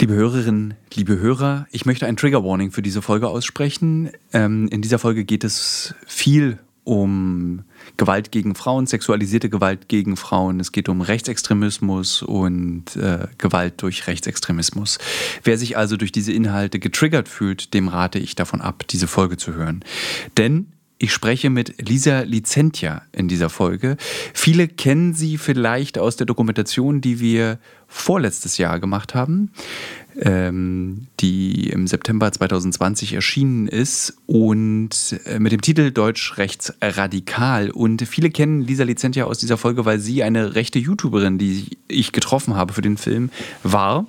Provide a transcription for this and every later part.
Liebe Hörerinnen, liebe Hörer, ich möchte ein Trigger Warning für diese Folge aussprechen. Ähm, in dieser Folge geht es viel um Gewalt gegen Frauen, sexualisierte Gewalt gegen Frauen. Es geht um Rechtsextremismus und äh, Gewalt durch Rechtsextremismus. Wer sich also durch diese Inhalte getriggert fühlt, dem rate ich davon ab, diese Folge zu hören. Denn ich spreche mit Lisa Licentia in dieser Folge. Viele kennen sie vielleicht aus der Dokumentation, die wir vorletztes Jahr gemacht haben, ähm, die im September 2020 erschienen ist und äh, mit dem Titel Deutsch Rechts Radikal. Und viele kennen Lisa Licentia aus dieser Folge, weil sie eine rechte YouTuberin, die ich getroffen habe für den Film, war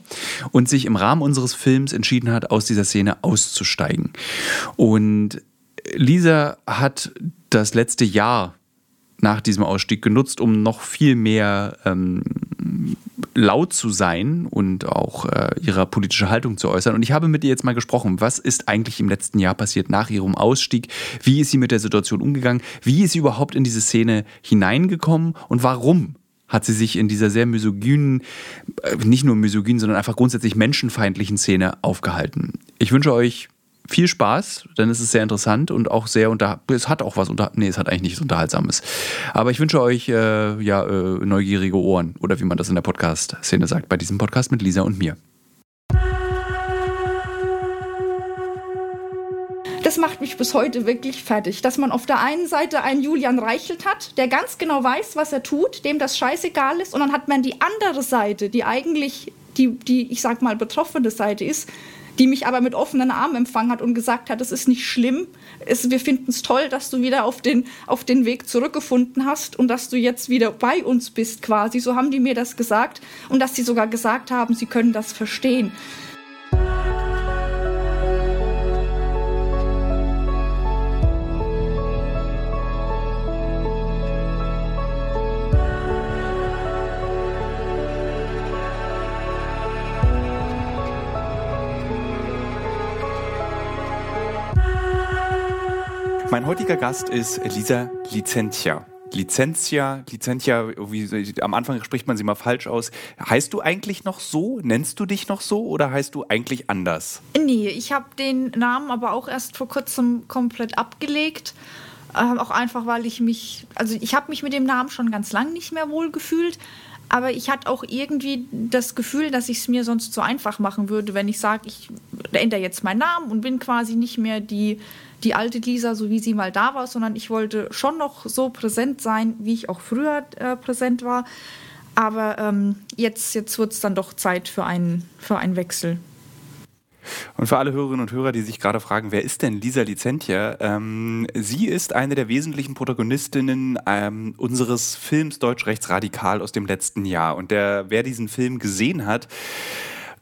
und sich im Rahmen unseres Films entschieden hat, aus dieser Szene auszusteigen. Und Lisa hat das letzte Jahr nach diesem Ausstieg genutzt, um noch viel mehr ähm, laut zu sein und auch äh, ihre politische Haltung zu äußern. Und ich habe mit ihr jetzt mal gesprochen, was ist eigentlich im letzten Jahr passiert nach ihrem Ausstieg? Wie ist sie mit der Situation umgegangen? Wie ist sie überhaupt in diese Szene hineingekommen und warum hat sie sich in dieser sehr misogynen, äh, nicht nur misogynen, sondern einfach grundsätzlich menschenfeindlichen Szene aufgehalten? Ich wünsche euch viel Spaß, denn es ist sehr interessant und auch sehr unter. Es hat auch was unter. Nee, es hat eigentlich nichts Unterhaltsames. Aber ich wünsche euch äh, ja äh, neugierige Ohren oder wie man das in der Podcast-Szene sagt, bei diesem Podcast mit Lisa und mir. Das macht mich bis heute wirklich fertig, dass man auf der einen Seite einen Julian Reichelt hat, der ganz genau weiß, was er tut, dem das scheißegal ist, und dann hat man die andere Seite, die eigentlich die, die ich sag mal, betroffene Seite ist, die mich aber mit offenen Armen empfangen hat und gesagt hat, es ist nicht schlimm, es, wir finden es toll, dass du wieder auf den, auf den Weg zurückgefunden hast und dass du jetzt wieder bei uns bist quasi. So haben die mir das gesagt und dass sie sogar gesagt haben, sie können das verstehen. Mein heutiger Gast ist Lisa Licentia. Licentia, Licentia, wie, am Anfang spricht man sie mal falsch aus. Heißt du eigentlich noch so? Nennst du dich noch so oder heißt du eigentlich anders? Nee, ich habe den Namen aber auch erst vor kurzem komplett abgelegt. Äh, auch einfach, weil ich mich, also ich habe mich mit dem Namen schon ganz lang nicht mehr wohl gefühlt. Aber ich hatte auch irgendwie das Gefühl, dass ich es mir sonst so einfach machen würde, wenn ich sage, ich ändere jetzt meinen Namen und bin quasi nicht mehr die die alte Lisa, so wie sie mal da war, sondern ich wollte schon noch so präsent sein, wie ich auch früher äh, präsent war. Aber ähm, jetzt, jetzt wird es dann doch Zeit für einen, für einen Wechsel. Und für alle Hörerinnen und Hörer, die sich gerade fragen, wer ist denn Lisa Licentia? Ähm, sie ist eine der wesentlichen Protagonistinnen ähm, unseres Films Deutsch Rechtsradikal aus dem letzten Jahr. Und der, wer diesen Film gesehen hat,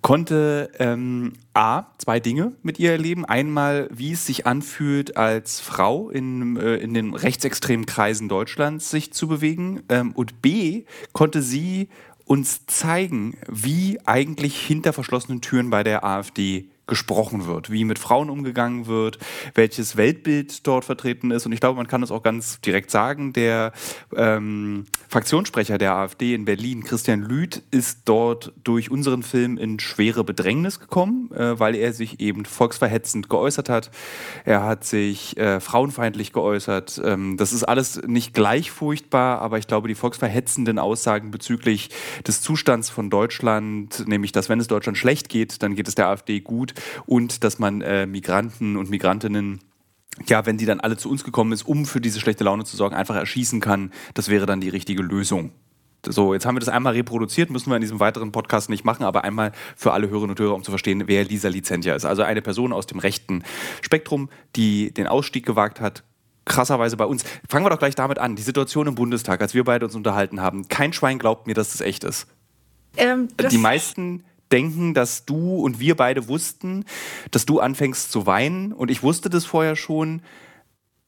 konnte ähm, A, zwei Dinge mit ihr erleben. Einmal, wie es sich anfühlt, als Frau in, äh, in den rechtsextremen Kreisen Deutschlands sich zu bewegen. Ähm, und B, konnte sie uns zeigen, wie eigentlich hinter verschlossenen Türen bei der AfD gesprochen wird, wie mit Frauen umgegangen wird, welches Weltbild dort vertreten ist. Und ich glaube, man kann es auch ganz direkt sagen, der ähm, Fraktionssprecher der AfD in Berlin, Christian Lüth, ist dort durch unseren Film in schwere Bedrängnis gekommen, äh, weil er sich eben volksverhetzend geäußert hat. Er hat sich äh, frauenfeindlich geäußert. Ähm, das ist alles nicht gleich furchtbar, aber ich glaube, die volksverhetzenden Aussagen bezüglich des Zustands von Deutschland, nämlich dass wenn es Deutschland schlecht geht, dann geht es der AfD gut, und dass man äh, Migranten und Migrantinnen ja, wenn die dann alle zu uns gekommen ist, um für diese schlechte Laune zu sorgen, einfach erschießen kann, das wäre dann die richtige Lösung. So, jetzt haben wir das einmal reproduziert, müssen wir in diesem weiteren Podcast nicht machen, aber einmal für alle Hörerinnen und Hörer, um zu verstehen, wer Lisa Licentia ist. Also eine Person aus dem rechten Spektrum, die den Ausstieg gewagt hat, krasserweise bei uns. Fangen wir doch gleich damit an. Die Situation im Bundestag, als wir beide uns unterhalten haben. Kein Schwein glaubt mir, dass das echt ist. Ähm, die meisten denken, dass du und wir beide wussten, dass du anfängst zu weinen und ich wusste das vorher schon.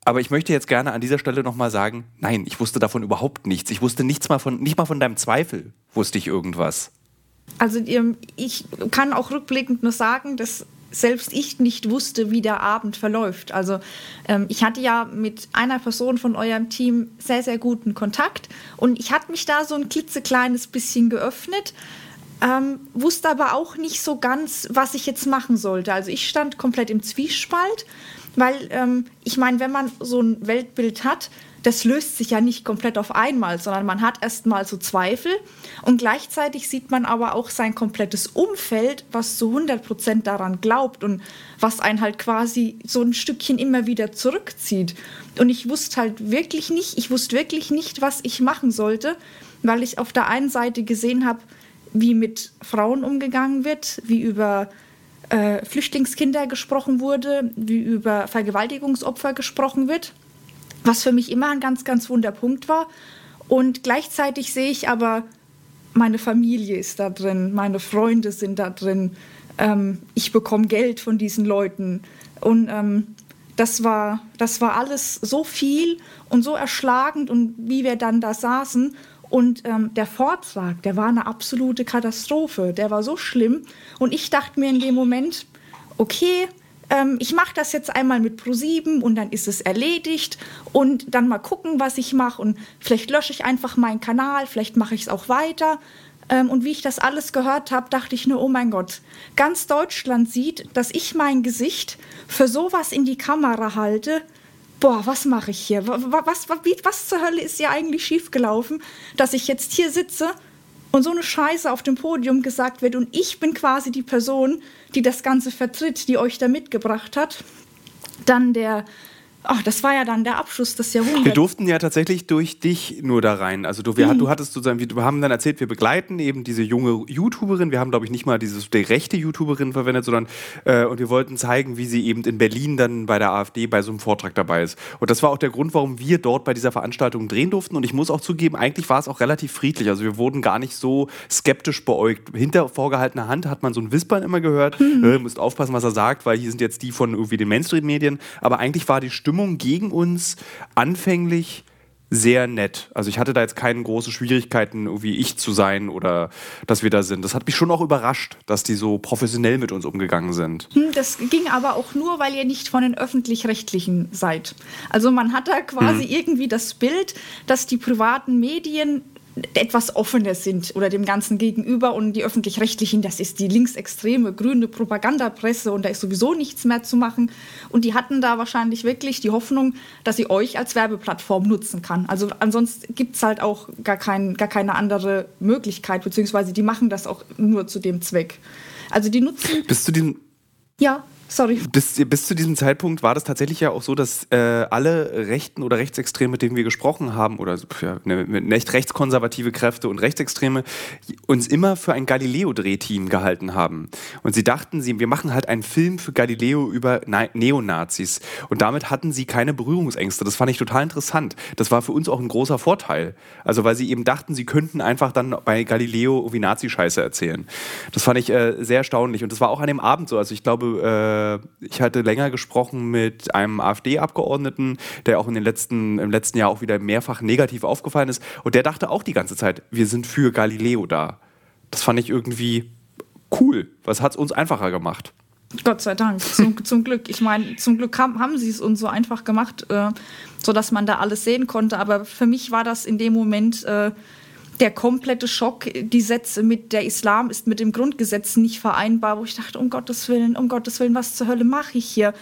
Aber ich möchte jetzt gerne an dieser Stelle nochmal sagen, nein, ich wusste davon überhaupt nichts. Ich wusste nichts mal von, nicht mal von deinem Zweifel wusste ich irgendwas. Also ich kann auch rückblickend nur sagen, dass selbst ich nicht wusste, wie der Abend verläuft. Also ähm, ich hatte ja mit einer Person von eurem Team sehr, sehr guten Kontakt und ich hatte mich da so ein klitzekleines bisschen geöffnet ähm, wusste aber auch nicht so ganz, was ich jetzt machen sollte. Also ich stand komplett im Zwiespalt, weil ähm, ich meine, wenn man so ein Weltbild hat, das löst sich ja nicht komplett auf einmal, sondern man hat erstmal so Zweifel und gleichzeitig sieht man aber auch sein komplettes Umfeld, was zu 100 Prozent daran glaubt und was einen halt quasi so ein Stückchen immer wieder zurückzieht. Und ich wusste halt wirklich nicht, ich wusste wirklich nicht, was ich machen sollte, weil ich auf der einen Seite gesehen habe, wie mit Frauen umgegangen wird, wie über äh, Flüchtlingskinder gesprochen wurde, wie über Vergewaltigungsopfer gesprochen wird, was für mich immer ein ganz, ganz wunder Punkt war. Und gleichzeitig sehe ich aber, meine Familie ist da drin, meine Freunde sind da drin, ähm, ich bekomme Geld von diesen Leuten. Und ähm, das, war, das war alles so viel und so erschlagend und wie wir dann da saßen und ähm, der Vortrag, der war eine absolute Katastrophe. Der war so schlimm. Und ich dachte mir in dem Moment, okay, ähm, ich mache das jetzt einmal mit Pro7 und dann ist es erledigt. Und dann mal gucken, was ich mache. Und vielleicht lösche ich einfach meinen Kanal, vielleicht mache ich es auch weiter. Ähm, und wie ich das alles gehört habe, dachte ich nur, oh mein Gott, ganz Deutschland sieht, dass ich mein Gesicht für sowas in die Kamera halte boah, was mache ich hier? Was, was, was, was zur Hölle ist hier eigentlich schiefgelaufen, dass ich jetzt hier sitze und so eine Scheiße auf dem Podium gesagt wird und ich bin quasi die Person, die das Ganze vertritt, die euch da mitgebracht hat. Dann der Ach, das war ja dann der Abschluss des Jahrhunderts. Wir durften ja tatsächlich durch dich nur da rein. Also du, wir, mhm. du hattest sozusagen, wir haben dann erzählt, wir begleiten eben diese junge YouTuberin. Wir haben, glaube ich, nicht mal diese die rechte YouTuberin verwendet, sondern äh, und wir wollten zeigen, wie sie eben in Berlin dann bei der AfD bei so einem Vortrag dabei ist. Und das war auch der Grund, warum wir dort bei dieser Veranstaltung drehen durften. Und ich muss auch zugeben, eigentlich war es auch relativ friedlich. Also wir wurden gar nicht so skeptisch beäugt. Hinter vorgehaltener Hand hat man so ein Wispern immer gehört. Mhm. Äh, müsst aufpassen, was er sagt, weil hier sind jetzt die von irgendwie den Mainstream-Medien. Aber eigentlich war die Stimme Stimmung gegen uns anfänglich sehr nett. Also ich hatte da jetzt keine großen Schwierigkeiten, irgendwie ich zu sein oder dass wir da sind. Das hat mich schon auch überrascht, dass die so professionell mit uns umgegangen sind. Hm, das ging aber auch nur, weil ihr nicht von den öffentlich-rechtlichen seid. Also man hat da quasi hm. irgendwie das Bild, dass die privaten Medien etwas offener sind oder dem Ganzen gegenüber und die öffentlich-rechtlichen, das ist die linksextreme grüne Propagandapresse und da ist sowieso nichts mehr zu machen. Und die hatten da wahrscheinlich wirklich die Hoffnung, dass sie euch als Werbeplattform nutzen kann. Also ansonsten gibt es halt auch gar, kein, gar keine andere Möglichkeit, beziehungsweise die machen das auch nur zu dem Zweck. Also die nutzen. Bist du den. Ja. Sorry. Bis, bis zu diesem Zeitpunkt war das tatsächlich ja auch so, dass äh, alle Rechten oder Rechtsextreme, mit denen wir gesprochen haben, oder ja, ne, nicht rechtskonservative Kräfte und Rechtsextreme, uns immer für ein Galileo-Drehteam gehalten haben. Und sie dachten, sie, wir machen halt einen Film für Galileo über Na Neonazis. Und damit hatten sie keine Berührungsängste. Das fand ich total interessant. Das war für uns auch ein großer Vorteil. Also, weil sie eben dachten, sie könnten einfach dann bei Galileo irgendwie Nazi-Scheiße erzählen. Das fand ich äh, sehr erstaunlich. Und das war auch an dem Abend so. Also, ich glaube, äh, äh, ich hatte länger gesprochen mit einem AfD-Abgeordneten, der auch in den letzten, im letzten Jahr auch wieder mehrfach negativ aufgefallen ist. Und der dachte auch die ganze Zeit, wir sind für Galileo da. Das fand ich irgendwie cool. Was hat es uns einfacher gemacht? Gott sei Dank, zum, zum Glück. Ich meine, zum Glück haben, haben sie es uns so einfach gemacht, äh, sodass man da alles sehen konnte. Aber für mich war das in dem Moment äh, der komplette Schock, die Sätze mit der Islam ist mit dem Grundgesetz nicht vereinbar, wo ich dachte, um Gottes Willen, um Gottes Willen, was zur Hölle mache ich hier?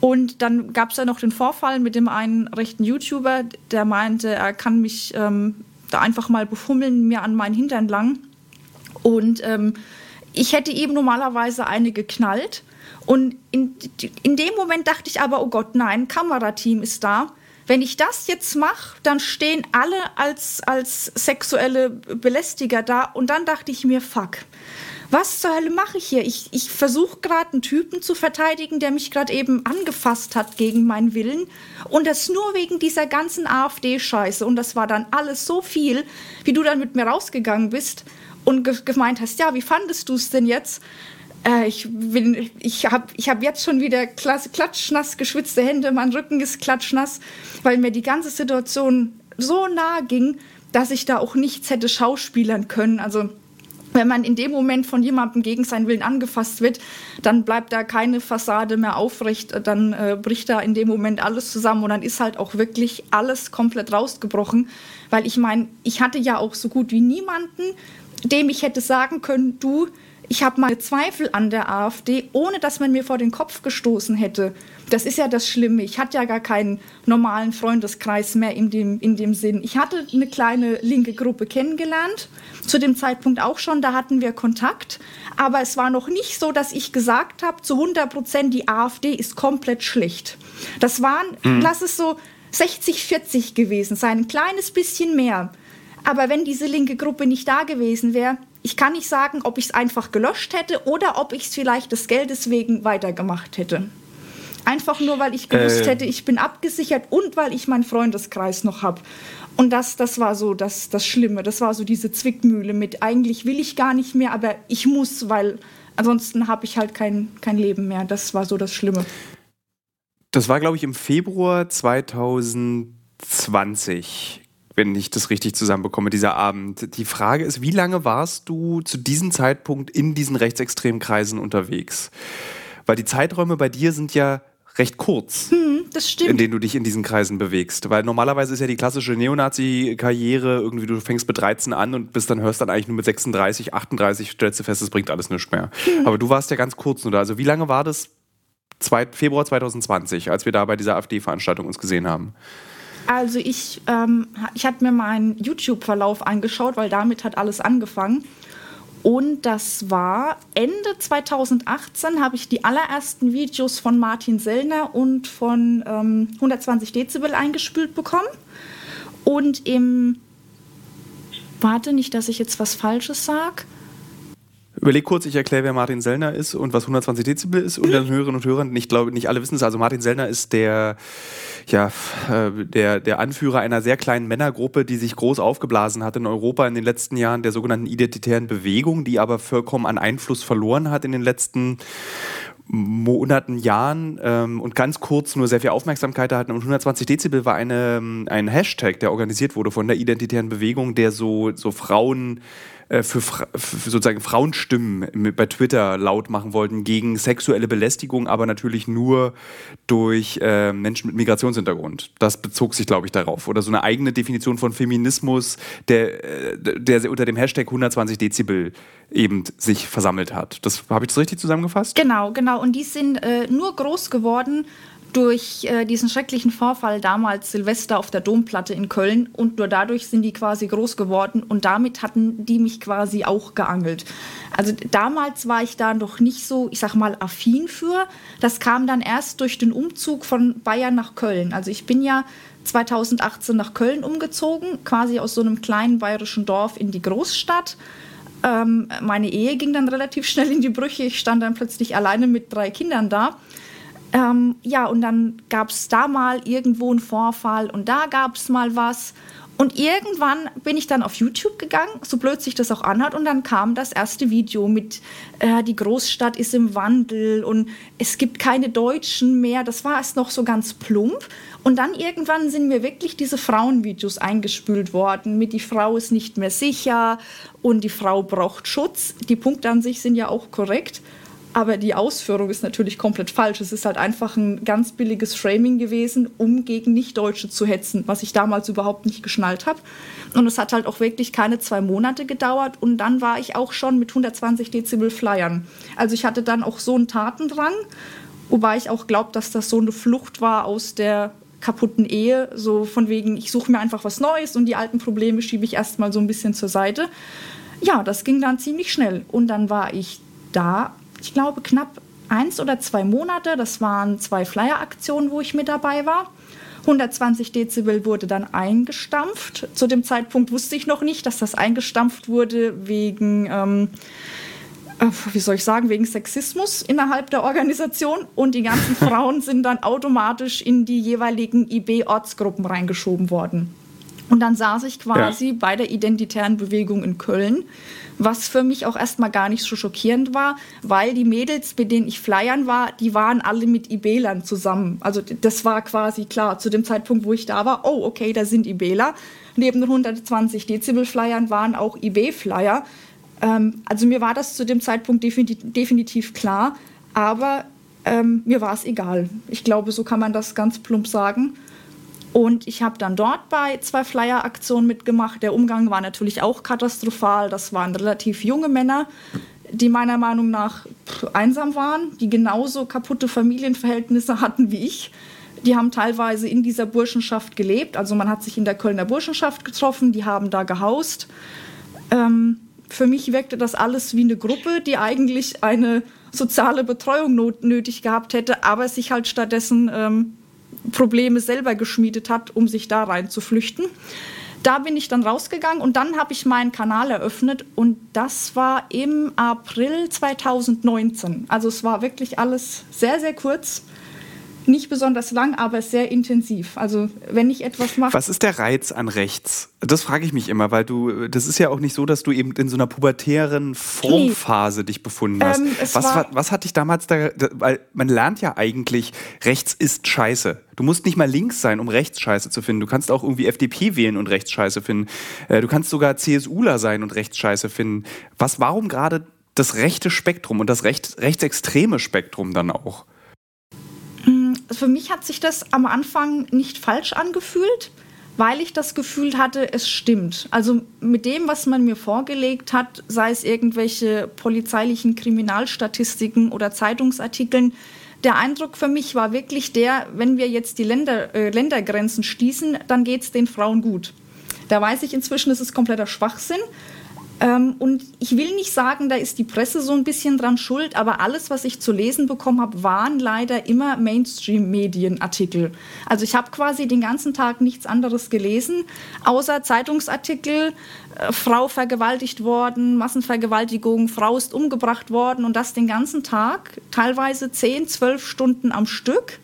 Und dann gab es ja noch den Vorfall mit dem einen rechten YouTuber, der meinte, er kann mich ähm, da einfach mal befummeln, mir an meinen Hintern lang. Und ähm, ich hätte eben normalerweise eine geknallt. Und in, in dem Moment dachte ich aber, oh Gott, nein, Kamerateam ist da wenn ich das jetzt mache, dann stehen alle als, als sexuelle Belästiger da. Und dann dachte ich mir, fuck, was zur Hölle mache ich hier? Ich, ich versuche gerade einen Typen zu verteidigen, der mich gerade eben angefasst hat gegen meinen Willen. Und das nur wegen dieser ganzen AfD-Scheiße. Und das war dann alles so viel, wie du dann mit mir rausgegangen bist und gemeint hast, ja, wie fandest du es denn jetzt? Äh, ich ich habe ich hab jetzt schon wieder klatschnass geschwitzte Hände, mein Rücken ist klatschnass, weil mir die ganze Situation so nah ging, dass ich da auch nichts hätte schauspielern können. Also wenn man in dem Moment von jemandem gegen seinen Willen angefasst wird, dann bleibt da keine Fassade mehr aufrecht, dann äh, bricht da in dem Moment alles zusammen und dann ist halt auch wirklich alles komplett rausgebrochen, weil ich meine, ich hatte ja auch so gut wie niemanden, dem ich hätte sagen können, du, ich habe meine Zweifel an der AfD, ohne dass man mir vor den Kopf gestoßen hätte. Das ist ja das Schlimme. Ich hatte ja gar keinen normalen Freundeskreis mehr in dem, in dem Sinn. Ich hatte eine kleine linke Gruppe kennengelernt, zu dem Zeitpunkt auch schon, da hatten wir Kontakt. Aber es war noch nicht so, dass ich gesagt habe, zu 100 Prozent, die AfD ist komplett schlecht. Das waren, mhm. lass es so 60, 40 gewesen sein, ein kleines bisschen mehr. Aber wenn diese linke Gruppe nicht da gewesen wäre, ich kann nicht sagen, ob ich es einfach gelöscht hätte oder ob ich es vielleicht des Geldes wegen weitergemacht hätte. Einfach nur, weil ich gewusst äh. hätte, ich bin abgesichert und weil ich meinen Freundeskreis noch habe. Und das, das war so das, das Schlimme. Das war so diese Zwickmühle mit, eigentlich will ich gar nicht mehr, aber ich muss, weil ansonsten habe ich halt kein, kein Leben mehr. Das war so das Schlimme. Das war, glaube ich, im Februar 2020 wenn ich das richtig zusammenbekomme, dieser Abend. Die Frage ist, wie lange warst du zu diesem Zeitpunkt in diesen rechtsextremen Kreisen unterwegs? Weil die Zeiträume bei dir sind ja recht kurz, hm, in denen du dich in diesen Kreisen bewegst. Weil normalerweise ist ja die klassische Neonazi-Karriere irgendwie, du fängst mit 13 an und bist dann hörst dann eigentlich nur mit 36, 38, stellst du fest, es bringt alles nichts mehr. Hm. Aber du warst ja ganz kurz nur da. Also wie lange war das? Zwei, Februar 2020, als wir da bei dieser AfD-Veranstaltung uns gesehen haben. Also ich, ähm, ich hatte mir meinen YouTube-Verlauf angeschaut, weil damit hat alles angefangen. Und das war Ende 2018 habe ich die allerersten Videos von Martin Sellner und von ähm, 120 Dezibel eingespült bekommen. Und im, warte nicht, dass ich jetzt was Falsches sage. Überleg kurz, ich erkläre, wer Martin Sellner ist und was 120 Dezibel ist und dann Hörerinnen und Hörern, ich glaube, nicht alle wissen es. Also Martin Sellner ist der, ja, äh, der, der Anführer einer sehr kleinen Männergruppe, die sich groß aufgeblasen hat in Europa in den letzten Jahren, der sogenannten identitären Bewegung, die aber vollkommen an Einfluss verloren hat in den letzten Monaten, Jahren ähm, und ganz kurz nur sehr viel Aufmerksamkeit hatten. Und 120 Dezibel war eine, ein Hashtag, der organisiert wurde von der identitären Bewegung, der so, so Frauen für, für, sozusagen Frauenstimmen bei Twitter laut machen wollten gegen sexuelle Belästigung, aber natürlich nur durch äh, Menschen mit Migrationshintergrund. Das bezog sich, glaube ich, darauf. Oder so eine eigene Definition von Feminismus, der, äh, der unter dem Hashtag 120 Dezibel eben sich versammelt hat. Das habe ich das richtig zusammengefasst? Genau, genau. Und die sind äh, nur groß geworden durch äh, diesen schrecklichen Vorfall damals Silvester auf der Domplatte in Köln und nur dadurch sind die quasi groß geworden und damit hatten die mich quasi auch geangelt. Also damals war ich da noch nicht so, ich sag mal, affin für. Das kam dann erst durch den Umzug von Bayern nach Köln. Also ich bin ja 2018 nach Köln umgezogen, quasi aus so einem kleinen bayerischen Dorf in die Großstadt. Ähm, meine Ehe ging dann relativ schnell in die Brüche. Ich stand dann plötzlich alleine mit drei Kindern da. Ähm, ja, und dann gab es da mal irgendwo einen Vorfall und da gab es mal was. Und irgendwann bin ich dann auf YouTube gegangen, so blöd sich das auch anhört, und dann kam das erste Video mit äh, die Großstadt ist im Wandel und es gibt keine Deutschen mehr. Das war erst noch so ganz plump. Und dann irgendwann sind mir wirklich diese Frauenvideos eingespült worden mit die Frau ist nicht mehr sicher und die Frau braucht Schutz. Die Punkte an sich sind ja auch korrekt. Aber die Ausführung ist natürlich komplett falsch. Es ist halt einfach ein ganz billiges Framing gewesen, um gegen Nichtdeutsche zu hetzen, was ich damals überhaupt nicht geschnallt habe. Und es hat halt auch wirklich keine zwei Monate gedauert. Und dann war ich auch schon mit 120 Dezibel Flyern. Also ich hatte dann auch so einen Tatendrang, wobei ich auch glaube, dass das so eine Flucht war aus der kaputten Ehe, so von wegen, ich suche mir einfach was Neues und die alten Probleme schiebe ich erstmal so ein bisschen zur Seite. Ja, das ging dann ziemlich schnell. Und dann war ich da ich glaube, knapp eins oder zwei Monate. Das waren zwei Flyer-Aktionen, wo ich mit dabei war. 120 Dezibel wurde dann eingestampft. Zu dem Zeitpunkt wusste ich noch nicht, dass das eingestampft wurde wegen, ähm, äh, wie soll ich sagen, wegen Sexismus innerhalb der Organisation. Und die ganzen Frauen sind dann automatisch in die jeweiligen IB-Ortsgruppen reingeschoben worden. Und dann saß ich quasi ja. bei der identitären Bewegung in Köln was für mich auch erstmal gar nicht so schockierend war, weil die Mädels, mit denen ich flyern war, die waren alle mit Ibelern zusammen. Also das war quasi klar, zu dem Zeitpunkt, wo ich da war, oh, okay, da sind Ibeler. Neben den 120 Dezibel-Flyern waren auch IB-Flyer. Ähm, also mir war das zu dem Zeitpunkt definitiv, definitiv klar, aber ähm, mir war es egal. Ich glaube, so kann man das ganz plump sagen. Und ich habe dann dort bei zwei Flyer-Aktionen mitgemacht. Der Umgang war natürlich auch katastrophal. Das waren relativ junge Männer, die meiner Meinung nach einsam waren, die genauso kaputte Familienverhältnisse hatten wie ich. Die haben teilweise in dieser Burschenschaft gelebt. Also man hat sich in der Kölner Burschenschaft getroffen, die haben da gehaust. Ähm, für mich wirkte das alles wie eine Gruppe, die eigentlich eine soziale Betreuung nötig gehabt hätte, aber sich halt stattdessen ähm, Probleme selber geschmiedet hat, um sich da rein zu flüchten. Da bin ich dann rausgegangen und dann habe ich meinen Kanal eröffnet und das war im April 2019. Also es war wirklich alles sehr, sehr kurz nicht besonders lang, aber sehr intensiv. Also wenn ich etwas mache. Was ist der Reiz an rechts? Das frage ich mich immer, weil du, das ist ja auch nicht so, dass du eben in so einer pubertären Formphase nee. dich befunden hast. Ähm, was, was, was hat dich damals da, weil man lernt ja eigentlich, rechts ist scheiße. Du musst nicht mal links sein, um rechts scheiße zu finden. Du kannst auch irgendwie FDP wählen und rechts scheiße finden. Äh, du kannst sogar CSUler sein und rechts scheiße finden. Was, warum gerade das rechte Spektrum und das recht, rechtsextreme Spektrum dann auch? Für mich hat sich das am Anfang nicht falsch angefühlt, weil ich das Gefühl hatte, es stimmt. Also mit dem, was man mir vorgelegt hat, sei es irgendwelche polizeilichen Kriminalstatistiken oder Zeitungsartikeln, der Eindruck für mich war wirklich der, wenn wir jetzt die Länder, äh, Ländergrenzen schließen, dann geht es den Frauen gut. Da weiß ich inzwischen, es ist kompletter Schwachsinn. Ähm, und ich will nicht sagen, da ist die Presse so ein bisschen dran schuld, aber alles, was ich zu lesen bekommen habe, waren leider immer Mainstream-Medienartikel. Also ich habe quasi den ganzen Tag nichts anderes gelesen, außer Zeitungsartikel, äh, Frau vergewaltigt worden, Massenvergewaltigung, Frau ist umgebracht worden und das den ganzen Tag, teilweise 10, 12 Stunden am Stück.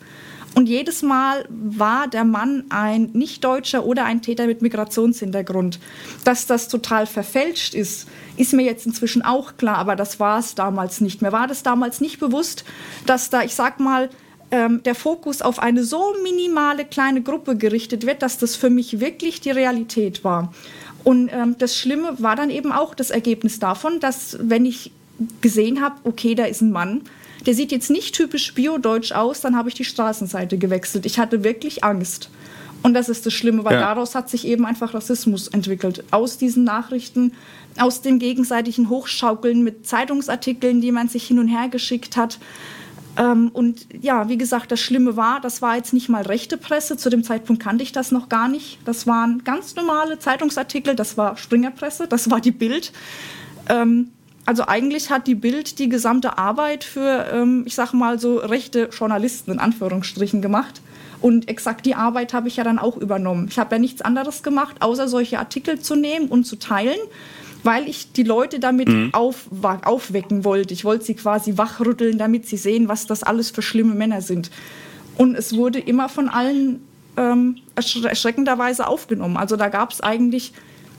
Und jedes Mal war der Mann ein Nicht-Deutscher oder ein Täter mit Migrationshintergrund. Dass das total verfälscht ist, ist mir jetzt inzwischen auch klar, aber das war es damals nicht. Mir war das damals nicht bewusst, dass da, ich sag mal, ähm, der Fokus auf eine so minimale kleine Gruppe gerichtet wird, dass das für mich wirklich die Realität war. Und ähm, das Schlimme war dann eben auch das Ergebnis davon, dass wenn ich gesehen habe, okay, da ist ein Mann, der sieht jetzt nicht typisch biodeutsch aus, dann habe ich die Straßenseite gewechselt. Ich hatte wirklich Angst. Und das ist das Schlimme, weil ja. daraus hat sich eben einfach Rassismus entwickelt. Aus diesen Nachrichten, aus dem gegenseitigen Hochschaukeln mit Zeitungsartikeln, die man sich hin und her geschickt hat. Ähm, und ja, wie gesagt, das Schlimme war, das war jetzt nicht mal rechte Presse. Zu dem Zeitpunkt kannte ich das noch gar nicht. Das waren ganz normale Zeitungsartikel. Das war Springerpresse, das war die Bild. Ähm, also eigentlich hat die Bild die gesamte Arbeit für, ähm, ich sage mal so, rechte Journalisten in Anführungsstrichen gemacht. Und exakt die Arbeit habe ich ja dann auch übernommen. Ich habe ja nichts anderes gemacht, außer solche Artikel zu nehmen und zu teilen, weil ich die Leute damit mhm. auf, aufwecken wollte. Ich wollte sie quasi wachrütteln, damit sie sehen, was das alles für schlimme Männer sind. Und es wurde immer von allen ähm, erschreckenderweise aufgenommen. Also da gab es eigentlich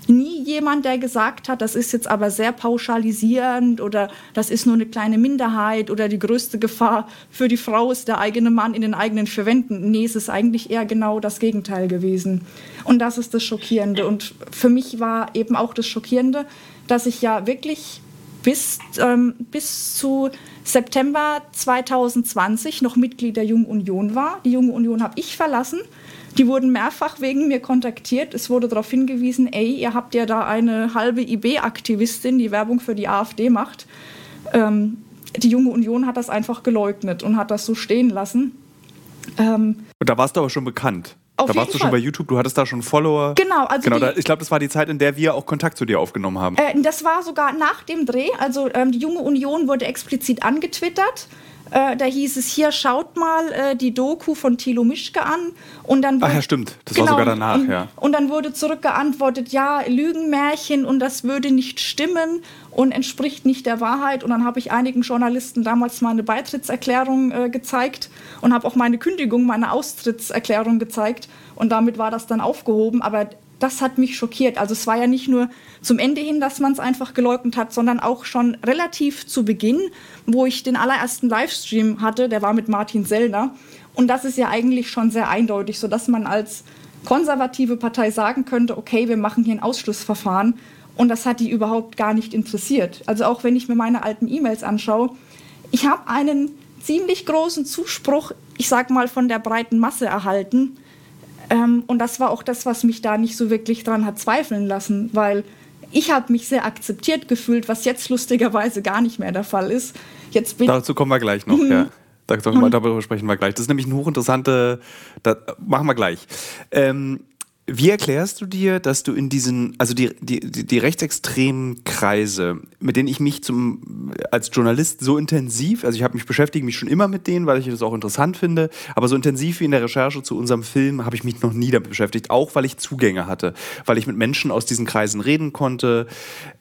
nie jemand, der gesagt hat, das ist jetzt aber sehr pauschalisierend oder das ist nur eine kleine Minderheit oder die größte Gefahr für die Frau ist der eigene Mann in den eigenen vier Wänden. Nee, es ist eigentlich eher genau das Gegenteil gewesen. Und das ist das Schockierende. Und für mich war eben auch das Schockierende, dass ich ja wirklich bis, ähm, bis zu September 2020 noch Mitglied der Jungen Union war. Die Junge Union habe ich verlassen die wurden mehrfach wegen mir kontaktiert. Es wurde darauf hingewiesen, ey, ihr habt ja da eine halbe IB-Aktivistin, die Werbung für die AfD macht. Ähm, die Junge Union hat das einfach geleugnet und hat das so stehen lassen. Ähm, und da warst du aber schon bekannt. Da warst du schon bei YouTube, du hattest da schon Follower. Genau, also genau, da, ich glaube, das war die Zeit, in der wir auch Kontakt zu dir aufgenommen haben. Äh, das war sogar nach dem Dreh. Also ähm, die Junge Union wurde explizit angetwittert. Äh, da hieß es hier, schaut mal äh, die Doku von Thilo Mischke an. Und dann wurde, Ach ja, stimmt. Das genau, war sogar danach, und, ja. Und dann wurde zurückgeantwortet, ja, Lügenmärchen und das würde nicht stimmen und entspricht nicht der Wahrheit. Und dann habe ich einigen Journalisten damals meine Beitrittserklärung äh, gezeigt und habe auch meine Kündigung, meine Austrittserklärung gezeigt. Und damit war das dann aufgehoben. Aber das hat mich schockiert. Also es war ja nicht nur zum Ende hin, dass man es einfach geleugnet hat, sondern auch schon relativ zu Beginn, wo ich den allerersten Livestream hatte, der war mit Martin Sellner. Und das ist ja eigentlich schon sehr eindeutig, sodass man als konservative Partei sagen könnte, okay, wir machen hier ein Ausschlussverfahren. Und das hat die überhaupt gar nicht interessiert. Also auch wenn ich mir meine alten E-Mails anschaue, ich habe einen ziemlich großen Zuspruch, ich sag mal, von der breiten Masse erhalten Ähm, und das war auch das, was mich da nicht so wirklich dran hat zweifeln lassen, weil ich habe mich sehr akzeptiert gefühlt, was jetzt lustigerweise gar nicht mehr der Fall ist. Jetzt bin Dazu kommen wir gleich noch, mhm. ja. Darüber sprechen wir gleich. Das ist nämlich ein hochinteressante, das machen wir gleich. Ähm, wie erklärst du dir, dass du in diesen, also die, die, die rechtsextremen Kreise, mit denen ich mich zum, als Journalist so intensiv, also ich habe mich beschäftigt mich schon immer mit denen, weil ich das auch interessant finde, aber so intensiv wie in der Recherche zu unserem Film habe ich mich noch nie damit beschäftigt, auch weil ich Zugänge hatte, weil ich mit Menschen aus diesen Kreisen reden konnte.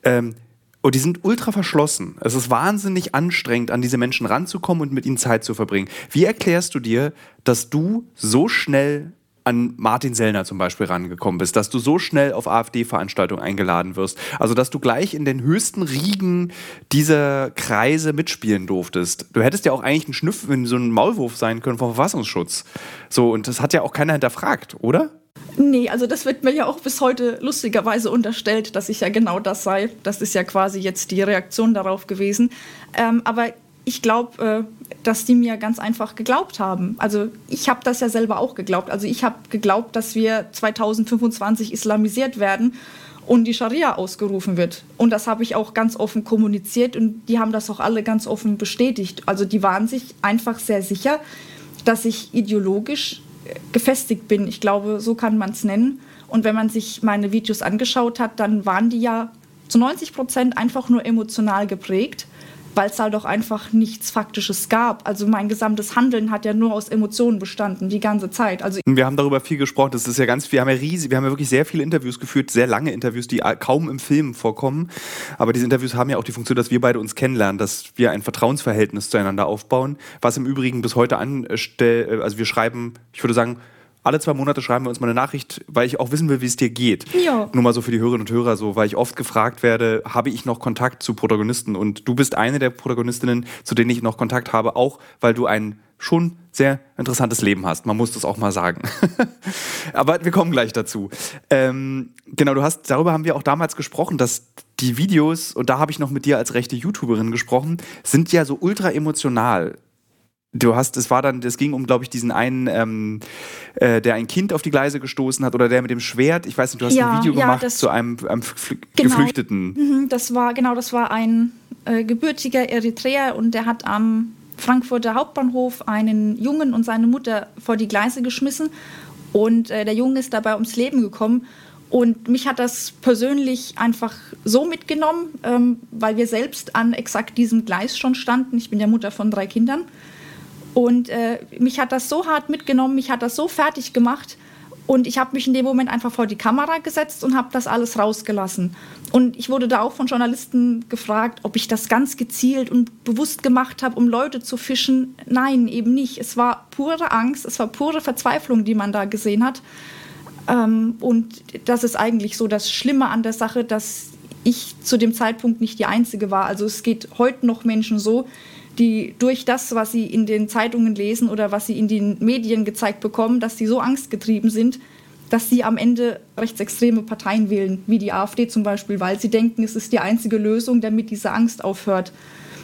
Ähm, und die sind ultra verschlossen. Es ist wahnsinnig anstrengend, an diese Menschen ranzukommen und mit ihnen Zeit zu verbringen. Wie erklärst du dir, dass du so schnell an Martin Sellner zum Beispiel rangekommen bist, dass du so schnell auf AfD-Veranstaltungen eingeladen wirst, also dass du gleich in den höchsten Riegen dieser Kreise mitspielen durftest. Du hättest ja auch eigentlich ein Schnüff, so ein Maulwurf sein können vom Verfassungsschutz. So, und das hat ja auch keiner hinterfragt, oder? Nee, also das wird mir ja auch bis heute lustigerweise unterstellt, dass ich ja genau das sei. Das ist ja quasi jetzt die Reaktion darauf gewesen. Ähm, aber ich glaube, äh, dass die mir ganz einfach geglaubt haben. Also ich habe das ja selber auch geglaubt. Also ich habe geglaubt, dass wir 2025 islamisiert werden und die Scharia ausgerufen wird. Und das habe ich auch ganz offen kommuniziert und die haben das auch alle ganz offen bestätigt. Also die waren sich einfach sehr sicher, dass ich ideologisch äh, gefestigt bin. Ich glaube, so kann man es nennen. Und wenn man sich meine Videos angeschaut hat, dann waren die ja zu 90 Prozent einfach nur emotional geprägt weil es halt auch einfach nichts Faktisches gab. Also mein gesamtes Handeln hat ja nur aus Emotionen bestanden, die ganze Zeit. Also wir haben darüber viel gesprochen. Das ist ja ganz, wir haben ja riesig, wir haben ja wirklich sehr viele Interviews geführt, sehr lange Interviews, die kaum im Film vorkommen. Aber diese Interviews haben ja auch die Funktion, dass wir beide uns kennenlernen, dass wir ein Vertrauensverhältnis zueinander aufbauen. Was im Übrigen bis heute anstellt, also wir schreiben, ich würde sagen, alle zwei Monate schreiben wir uns mal eine Nachricht, weil ich auch wissen will, wie es dir geht. Ja. Nur mal so für die Hörerinnen und Hörer, so, weil ich oft gefragt werde, habe ich noch Kontakt zu Protagonisten? Und du bist eine der Protagonistinnen, zu denen ich noch Kontakt habe, auch weil du ein schon sehr interessantes Leben hast. Man muss das auch mal sagen. Aber wir kommen gleich dazu. Ähm, genau, du hast, darüber haben wir auch damals gesprochen, dass die Videos, und da habe ich noch mit dir als rechte YouTuberin gesprochen, sind ja so ultra emotional. Du hast, es war dann, es ging um, glaube ich, diesen einen, ähm, äh, der ein Kind auf die Gleise gestoßen hat oder der mit dem Schwert. Ich weiß nicht, du hast ja, ein Video ja, gemacht zu einem, einem genau, Geflüchteten. Mhm, das war genau, das war ein äh, gebürtiger Eritreer und der hat am Frankfurter Hauptbahnhof einen Jungen und seine Mutter vor die Gleise geschmissen und äh, der Junge ist dabei ums Leben gekommen. Und mich hat das persönlich einfach so mitgenommen, ähm, weil wir selbst an exakt diesem Gleis schon standen. Ich bin ja Mutter von drei Kindern. Und äh, mich hat das so hart mitgenommen, mich hat das so fertig gemacht. Und ich habe mich in dem Moment einfach vor die Kamera gesetzt und habe das alles rausgelassen. Und ich wurde da auch von Journalisten gefragt, ob ich das ganz gezielt und bewusst gemacht habe, um Leute zu fischen. Nein, eben nicht. Es war pure Angst, es war pure Verzweiflung, die man da gesehen hat. Ähm, und das ist eigentlich so das Schlimme an der Sache, dass ich zu dem Zeitpunkt nicht die Einzige war. Also es geht heute noch Menschen so, die durch das, was sie in den Zeitungen lesen oder was sie in den Medien gezeigt bekommen, dass sie so angstgetrieben sind, dass sie am Ende rechtsextreme Parteien wählen, wie die AfD zum Beispiel, weil sie denken, es ist die einzige Lösung, damit diese Angst aufhört.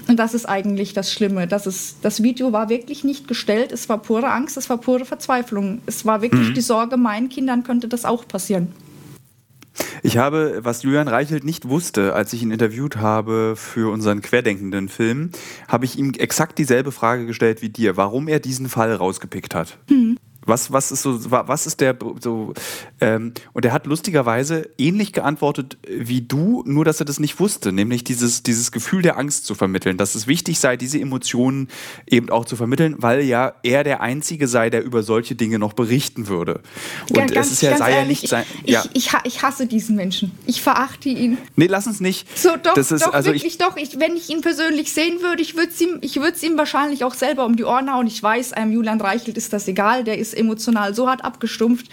Und das ist eigentlich das Schlimme. Das, ist, das Video war wirklich nicht gestellt, es war pure Angst, es war pure Verzweiflung. Es war wirklich mhm. die Sorge, meinen Kindern könnte das auch passieren. Ich habe, was Julian Reichelt nicht wusste, als ich ihn interviewt habe für unseren querdenkenden Film, habe ich ihm exakt dieselbe Frage gestellt wie dir, warum er diesen Fall rausgepickt hat. Mhm. Was, was ist so, was ist der so, ähm, und er hat lustigerweise ähnlich geantwortet wie du, nur dass er das nicht wusste, nämlich dieses, dieses Gefühl der Angst zu vermitteln, dass es wichtig sei, diese Emotionen eben auch zu vermitteln, weil ja er der Einzige sei, der über solche Dinge noch berichten würde. Und ganz, es ist ja, sei ehrlich, ja nicht sein. Ich, ja. ich, ich, hasse diesen Menschen. Ich verachte ihn. Nee, lass uns nicht. So, doch, das ist, doch, also wirklich, ich, doch. Ich, wenn ich ihn persönlich sehen würde, ich würde es ihm, ihm wahrscheinlich auch selber um die Ohren hauen. Ich weiß, einem Julian Reichelt ist das egal, der ist emotional so hart abgestumpft.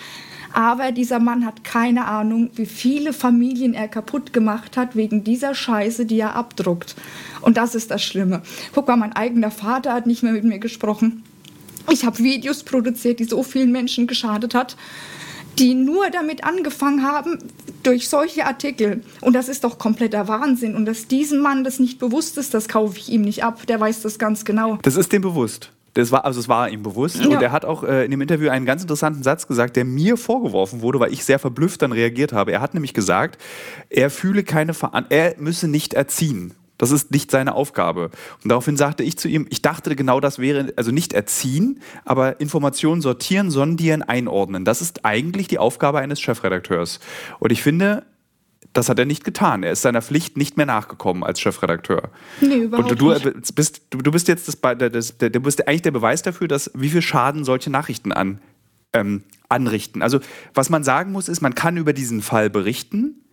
Aber dieser Mann hat keine Ahnung, wie viele Familien er kaputt gemacht hat wegen dieser Scheiße, die er abdruckt. Und das ist das Schlimme. Guck mal, mein eigener Vater hat nicht mehr mit mir gesprochen. Ich habe Videos produziert, die so vielen Menschen geschadet hat, die nur damit angefangen haben, durch solche Artikel. Und das ist doch kompletter Wahnsinn. Und dass diesem Mann das nicht bewusst ist, das kaufe ich ihm nicht ab. Der weiß das ganz genau. Das ist dem bewusst. Das war, also es war ihm bewusst. Ja. Und er hat auch äh, in dem Interview einen ganz interessanten Satz gesagt, der mir vorgeworfen wurde, weil ich sehr verblüfft dann reagiert habe. Er hat nämlich gesagt, er fühle keine Verantwortung, er müsse nicht erziehen. Das ist nicht seine Aufgabe. Und daraufhin sagte ich zu ihm, ich dachte genau das wäre, also nicht erziehen, aber Informationen sortieren, sondieren, einordnen. Das ist eigentlich die Aufgabe eines Chefredakteurs. Und ich finde, das hat er nicht getan. Er ist seiner Pflicht nicht mehr nachgekommen als Chefredakteur. Nee, überhaupt und du, nicht. Bist, du, du bist jetzt das, das, du bist eigentlich der Beweis dafür, dass wie viel Schaden solche Nachrichten an, ähm, anrichten. Also was man sagen muss, ist, man kann über diesen Fall berichten,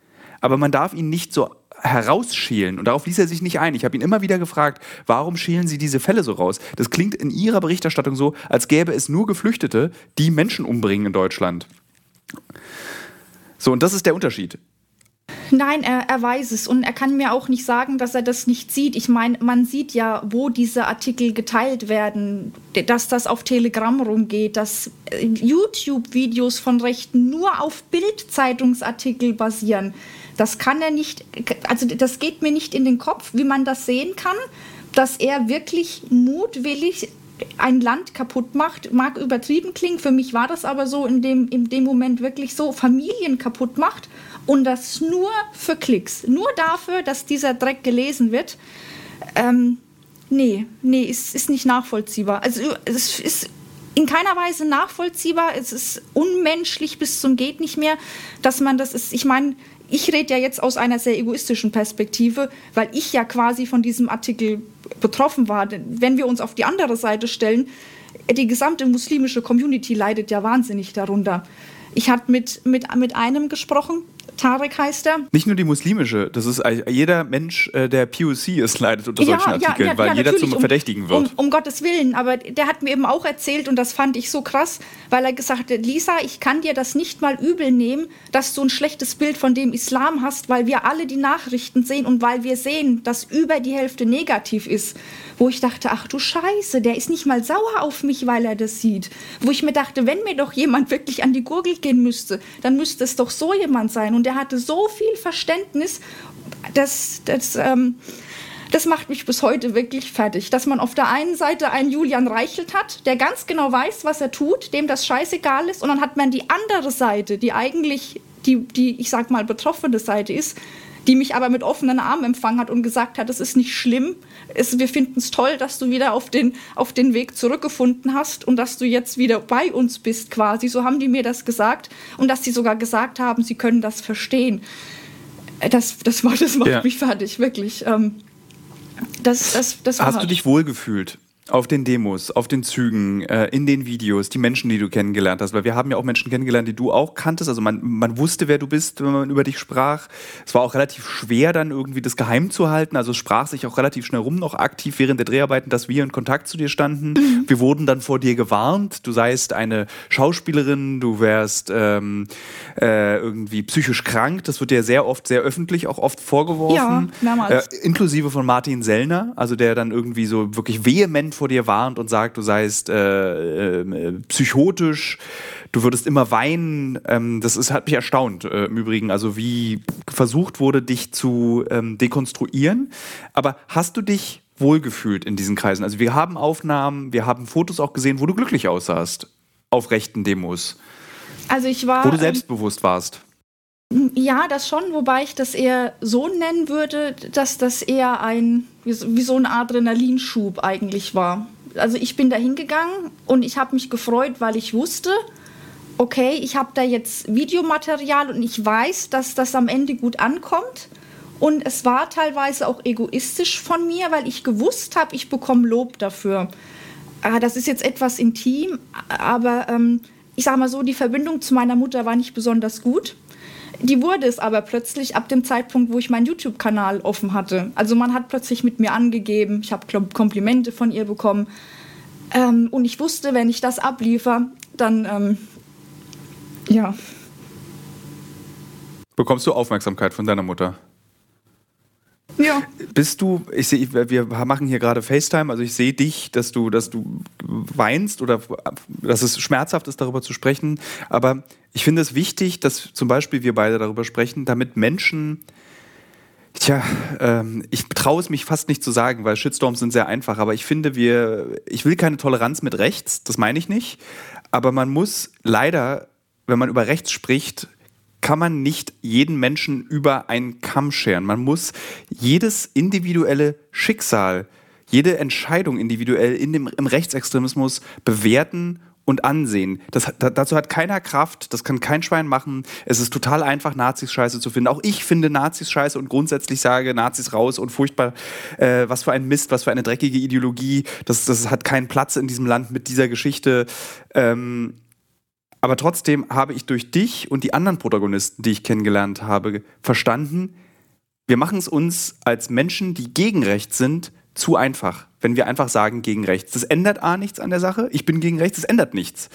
aber man darf ihn nicht so herausschälen. Und darauf ließ er sich nicht ein. Ich habe ihn immer wieder gefragt, warum schälen Sie diese Fälle so raus? Das klingt in Ihrer Berichterstattung so, als gäbe es nur Geflüchtete, die Menschen umbringen in Deutschland. So, und das ist der Unterschied. Nein, er, er, weiß es und er kann mir auch nicht sagen, dass er das nicht sieht. Ich meine, man sieht ja, wo diese Artikel geteilt werden, dass das auf Telegram rumgeht, dass äh, YouTube-Videos von Rechten nur auf Bild-Zeitungsartikel basieren. Das kann er nicht, also das geht mir nicht in den Kopf, wie man das sehen kann, dass er wirklich mutwillig ein Land kaputt macht, mag übertrieben klingen, für mich war das aber so in dem, in dem Moment wirklich so, Familien kaputt macht und das nur für Klicks, nur dafür, dass dieser Dreck gelesen wird. Ähm, nee, nee, es ist nicht nachvollziehbar. Also es ist in keiner Weise nachvollziehbar, es ist unmenschlich bis zum geht nicht mehr, dass man das ist, ich meine, ich rede ja jetzt aus einer sehr egoistischen Perspektive, weil ich ja quasi von diesem Artikel betroffen war. Wenn wir uns auf die andere Seite stellen, die gesamte muslimische Community leidet ja wahnsinnig darunter. Ich hatte mit, mit, mit einem gesprochen, Tarek heißt er. Nicht nur die muslimische, das ist jeder Mensch, äh, der POC ist, leidet unter solchen ja, Artikeln, ja, weil jeder zum Verdächtigen wird. Um, um, Gottes Willen, aber der hat mir eben auch erzählt und das fand ich so krass, weil er gesagt hat, Lisa, ich kann dir das nicht mal übel nehmen, dass du ein schlechtes Bild von dem Islam hast, weil wir alle die Nachrichten sehen und weil wir sehen, dass über die Hälfte negativ ist. Wo ich dachte, ach du Scheiße, der ist nicht mal sauer auf mich, weil er das sieht. Wo ich mir dachte, wenn mir doch jemand wirklich an die Gurgel gehen müsste, dann müsste es doch so jemand sein. Und der hatte so viel Verständnis, dass das, ähm, das macht mich bis heute wirklich fertig, dass man auf der einen Seite einen Julian Reichelt hat, der ganz genau weiß, was er tut, dem das scheißegal ist, und dann hat man die andere Seite, die eigentlich die, die ich sag mal, betroffene Seite ist, die mich aber mit offenen Armen empfangen hat und gesagt hat, es ist nicht schlimm, es, wir finden es toll, dass du wieder auf den, auf den Weg zurückgefunden hast und dass du jetzt wieder bei uns bist quasi. So haben die mir das gesagt und dass sie sogar gesagt haben, sie können das verstehen. Das, das, war, das macht ja. mich fertig, wirklich. Ähm, das, das, das Hast du dich wohlgefühlt? Auf den Demos, auf den Zügen, äh, in den Videos, die Menschen, die du kennengelernt hast, weil wir haben ja auch Menschen kennengelernt, die du auch kanntest. Also man, man wusste, wer du bist, wenn man über dich sprach. Es war auch relativ schwer, dann irgendwie das geheim zu halten. Also es sprach sich auch relativ schnell rum, noch aktiv während der Dreharbeiten, dass wir in Kontakt zu dir standen. Mhm. Wir wurden dann vor dir gewarnt. Du seist eine Schauspielerin, du wärst ähm, äh, irgendwie psychisch krank. Das wird dir sehr oft, sehr öffentlich auch oft vorgeworfen. Ja, mehrmals. Äh, inklusive von Martin Sellner, also der dann irgendwie so wirklich vehement vor dir warnt und sagt, du seist äh, äh, psychotisch, du würdest immer weinen. Ähm, das ist, hat mich erstaunt äh, im Übrigen, also wie versucht wurde, dich zu ähm, dekonstruieren. Aber hast du dich wohlgefühlt in diesen Kreisen? Also wir haben Aufnahmen, wir haben Fotos auch gesehen, wo du glücklich aussahst auf rechten Demos. Also ich war. Wo du selbstbewusst warst. Ja, das schon, wobei ich das eher so nennen würde, dass das eher ein, wie so, ein Adrenalinschub eigentlich war. Also ich bin da hingegangen und ich habe mich gefreut, weil ich wusste, okay, ich habe da jetzt Videomaterial und ich weiß, dass das am Ende gut ankommt. Und es war teilweise auch egoistisch von mir, weil ich gewusst habe, ich bekomme Lob dafür. Ah, das ist jetzt etwas intim, aber ähm, ich sage mal so, die Verbindung zu meiner Mutter war nicht besonders gut. Die wurde es aber plötzlich ab dem Zeitpunkt, wo ich meinen YouTube-Kanal offen hatte. Also man hat plötzlich mit mir angegeben, ich habe Komplimente von ihr bekommen. Ähm, und ich wusste, wenn ich das abliefer, dann, ähm, ja. Bekommst du Aufmerksamkeit von deiner Mutter? Ja. Bist du, ich sehe, wir machen hier gerade FaceTime, also ich sehe dich, dass du, dass du weinst oder dass es schmerzhaft ist, darüber zu sprechen. Aber ich finde es wichtig, dass zum Beispiel wir beide darüber sprechen, damit Menschen Tja, ähm, ich traue es mich fast nicht zu sagen, weil Shitstorms sind sehr einfach. Aber ich finde, wir, ich will keine Toleranz mit rechts, das meine ich nicht. Aber man muss leider, wenn man über rechts spricht, kann man nicht jeden Menschen über einen Kamm scheren. Man muss jedes individuelle Schicksal, jede Entscheidung individuell in dem, im Rechtsextremismus bewerten und ansehen. Das, dazu hat keiner Kraft, das kann kein Schwein machen. Es ist total einfach, Nazis scheiße zu finden. Auch ich finde Nazis scheiße und grundsätzlich sage Nazis raus und furchtbar, äh, was für ein Mist, was für eine dreckige Ideologie. Das, das hat keinen Platz in diesem Land mit dieser Geschichte. Ähm, aber trotzdem habe ich durch dich und die anderen Protagonisten, die ich kennengelernt habe, verstanden, wir machen es uns als Menschen, die gegen rechts sind, zu einfach, wenn wir einfach sagen gegen rechts. Das ändert A nichts an der Sache. Ich bin gegen rechts, das ändert nichts.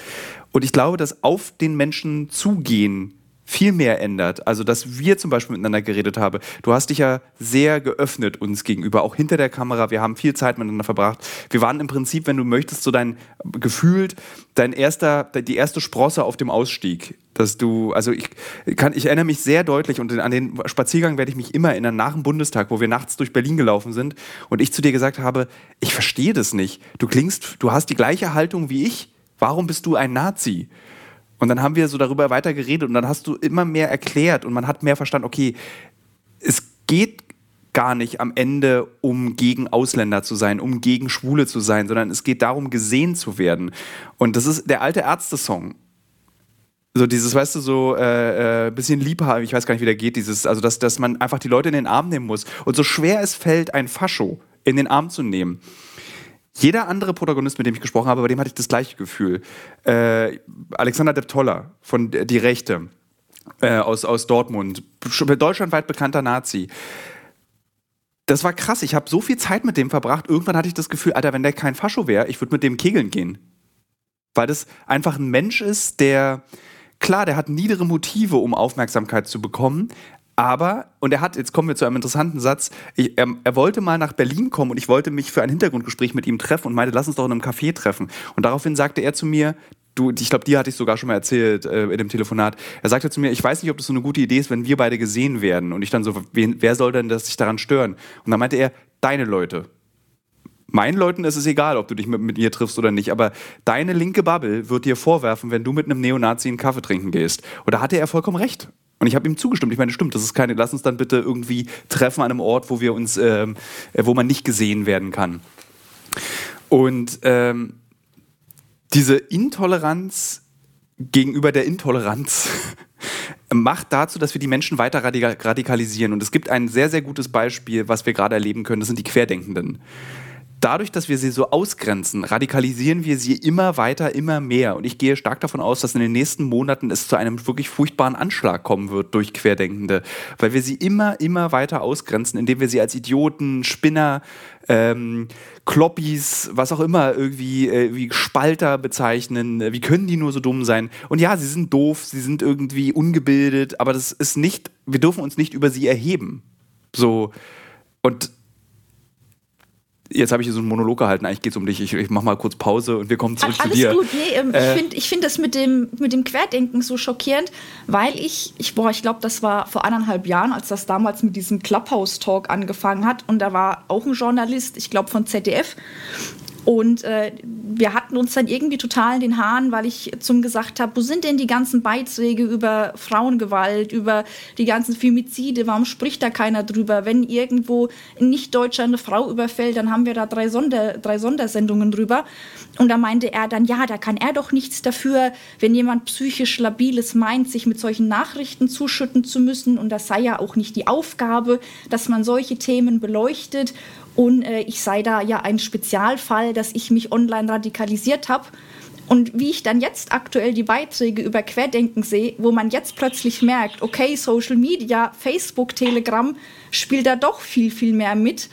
Und ich glaube, dass auf den Menschen zugehen viel mehr ändert. Also, dass wir zum Beispiel miteinander geredet haben. Du hast dich ja sehr geöffnet uns gegenüber, auch hinter der Kamera. Wir haben viel Zeit miteinander verbracht. Wir waren im Prinzip, wenn du möchtest, so dein gefühlt dein erster, die erste Sprosse auf dem Ausstieg. Dass du, also ich kann, ich erinnere mich sehr deutlich und an den Spaziergang werde ich mich immer erinnern, nach dem Bundestag, wo wir nachts durch Berlin gelaufen sind und ich zu dir gesagt habe, ich verstehe das nicht. Du klingst, du hast die gleiche Haltung wie ich. Warum bist du ein Nazi? Und dann haben wir so darüber weiter geredet und dann hast du immer mehr erklärt und man hat mehr verstanden, okay, es geht gar nicht am Ende um gegen Ausländer zu sein, um gegen Schwule zu sein, sondern es geht darum, gesehen zu werden. Und das ist der alte Ärzte-Song. So dieses, weißt du, so äh, äh, bisschen Liebhaber, ich weiß gar nicht, wie der geht, dieses, also dass, dass man einfach die Leute in den Arm nehmen muss. Und so schwer es fällt, ein Fascho in den Arm zu nehmen, jeder andere Protagonist, mit dem ich gesprochen habe, bei dem hatte ich das gleiche Gefühl. Äh, Alexander Depp Toller von Die Rechte äh, aus, aus Dortmund, deutschlandweit bekannter Nazi. Das war krass. Ich habe so viel Zeit mit dem verbracht. Irgendwann hatte ich das Gefühl, Alter, wenn der kein Fascho wäre, ich würde mit dem kegeln gehen. Weil das einfach ein Mensch ist, der, klar, der hat niedere Motive, um Aufmerksamkeit zu bekommen, aber, und er hat, jetzt kommen wir zu einem interessanten Satz, ich, er, er, wollte mal nach Berlin kommen und ich wollte mich für ein Hintergrundgespräch mit ihm treffen und meinte, lass uns doch in einem Café treffen. Und daraufhin sagte er zu mir, du, ich glaube, dir hatte ich sogar schon mal erzählt äh, in dem Telefonat, er sagte zu mir, ich weiß nicht, ob das so eine gute Idee ist, wenn wir beide gesehen werden. Und ich dann so, wen, wer soll denn das sich daran stören? Und dann meinte er, deine Leute. Meinen Leuten ist es egal, ob du dich mit, mit ihr triffst oder nicht, aber deine linke Bubble wird dir vorwerfen, wenn du mit einem Neonazi einen Kaffee trinken gehst. Und da hatte er vollkommen recht. Und ich habe ihm zugestimmt. Ich meine, stimmt, das ist keine, lass uns dann bitte irgendwie treffen an einem Ort, wo wir uns, ähm, äh, wo man nicht gesehen werden kann. Und ähm, diese Intoleranz gegenüber der Intoleranz macht dazu, dass wir die Menschen weiter radikalisieren. Und es gibt ein sehr, sehr gutes Beispiel, was wir gerade erleben können. Das sind die Querdenkenden dadurch, dass wir sie so ausgrenzen, radikalisieren wir sie immer weiter, immer mehr. Und ich gehe stark davon aus, dass in den nächsten Monaten es zu einem wirklich furchtbaren Anschlag kommen wird durch Querdenkende, weil wir sie immer, immer weiter ausgrenzen, indem wir sie als Idioten, Spinner, ähm, Kloppis, was auch immer, irgendwie äh, wie Spalter bezeichnen. Wie können die nur so dumm sein? Und ja, sie sind doof, sie sind irgendwie ungebildet, aber das ist nicht, wir dürfen uns nicht über sie erheben. So. Und jetzt habe ich hier so einen Monolog gehalten, eigentlich geht es um dich. Ich, ich mache mal kurz Pause und wir kommen zurück Alles zu dir. Alles gut, nee, ähm, äh, ich finde ich find das mit dem, mit dem Querdenken so schockierend, weil ich, ich boah, ich glaube, das war vor anderthalb Jahren, als das damals mit diesem Clubhouse-Talk angefangen hat und da war auch ein Journalist, ich glaube von ZDF und äh, wir hatten uns dann irgendwie total in den Haaren, weil ich zum gesagt habe, wo sind denn die ganzen Beiträge über Frauengewalt, über die ganzen Femizide, warum spricht da keiner drüber? Wenn irgendwo ein Nicht-Deutscher eine Frau überfällt, dann haben wir da drei, Sonder, drei Sondersendungen drüber. Und da meinte er dann, ja, da kann er doch nichts dafür, wenn jemand psychisch labiles meint, sich mit solchen Nachrichten zuschütten zu müssen. Und das sei ja auch nicht die Aufgabe, dass man solche Themen beleuchtet. Und äh, ich sei da ja ein Spezialfall, dass ich mich online radikalisiert habe. Und wie ich dann jetzt aktuell die Beiträge über Querdenken sehe, wo man jetzt plötzlich merkt, okay, Social Media, Facebook, Telegram spielt da doch viel, viel mehr mit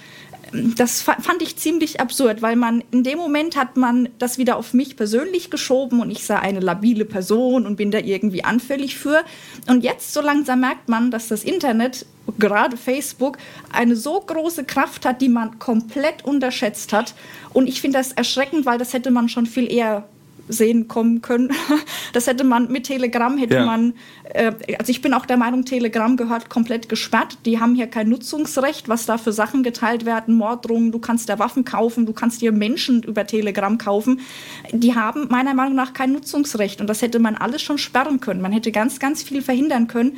das fand ich ziemlich absurd, weil man in dem Moment hat man das wieder auf mich persönlich geschoben und ich sei eine labile Person und bin da irgendwie anfällig für. Und jetzt so langsam merkt man, dass das Internet, gerade Facebook, eine so große Kraft hat, die man komplett unterschätzt hat. Und ich finde das erschreckend, weil das hätte man schon viel eher sehen kommen können. Das hätte man mit Telegram, hätte ja. man, äh, also ich bin auch der Meinung, Telegram gehört komplett gesperrt. Die haben hier kein Nutzungsrecht, was da für Sachen geteilt werden, Morddrohungen, du kannst da Waffen kaufen, du kannst dir Menschen über Telegram kaufen. Die haben meiner Meinung nach kein Nutzungsrecht und das hätte man alles schon sperren können. Man hätte ganz, ganz viel verhindern können.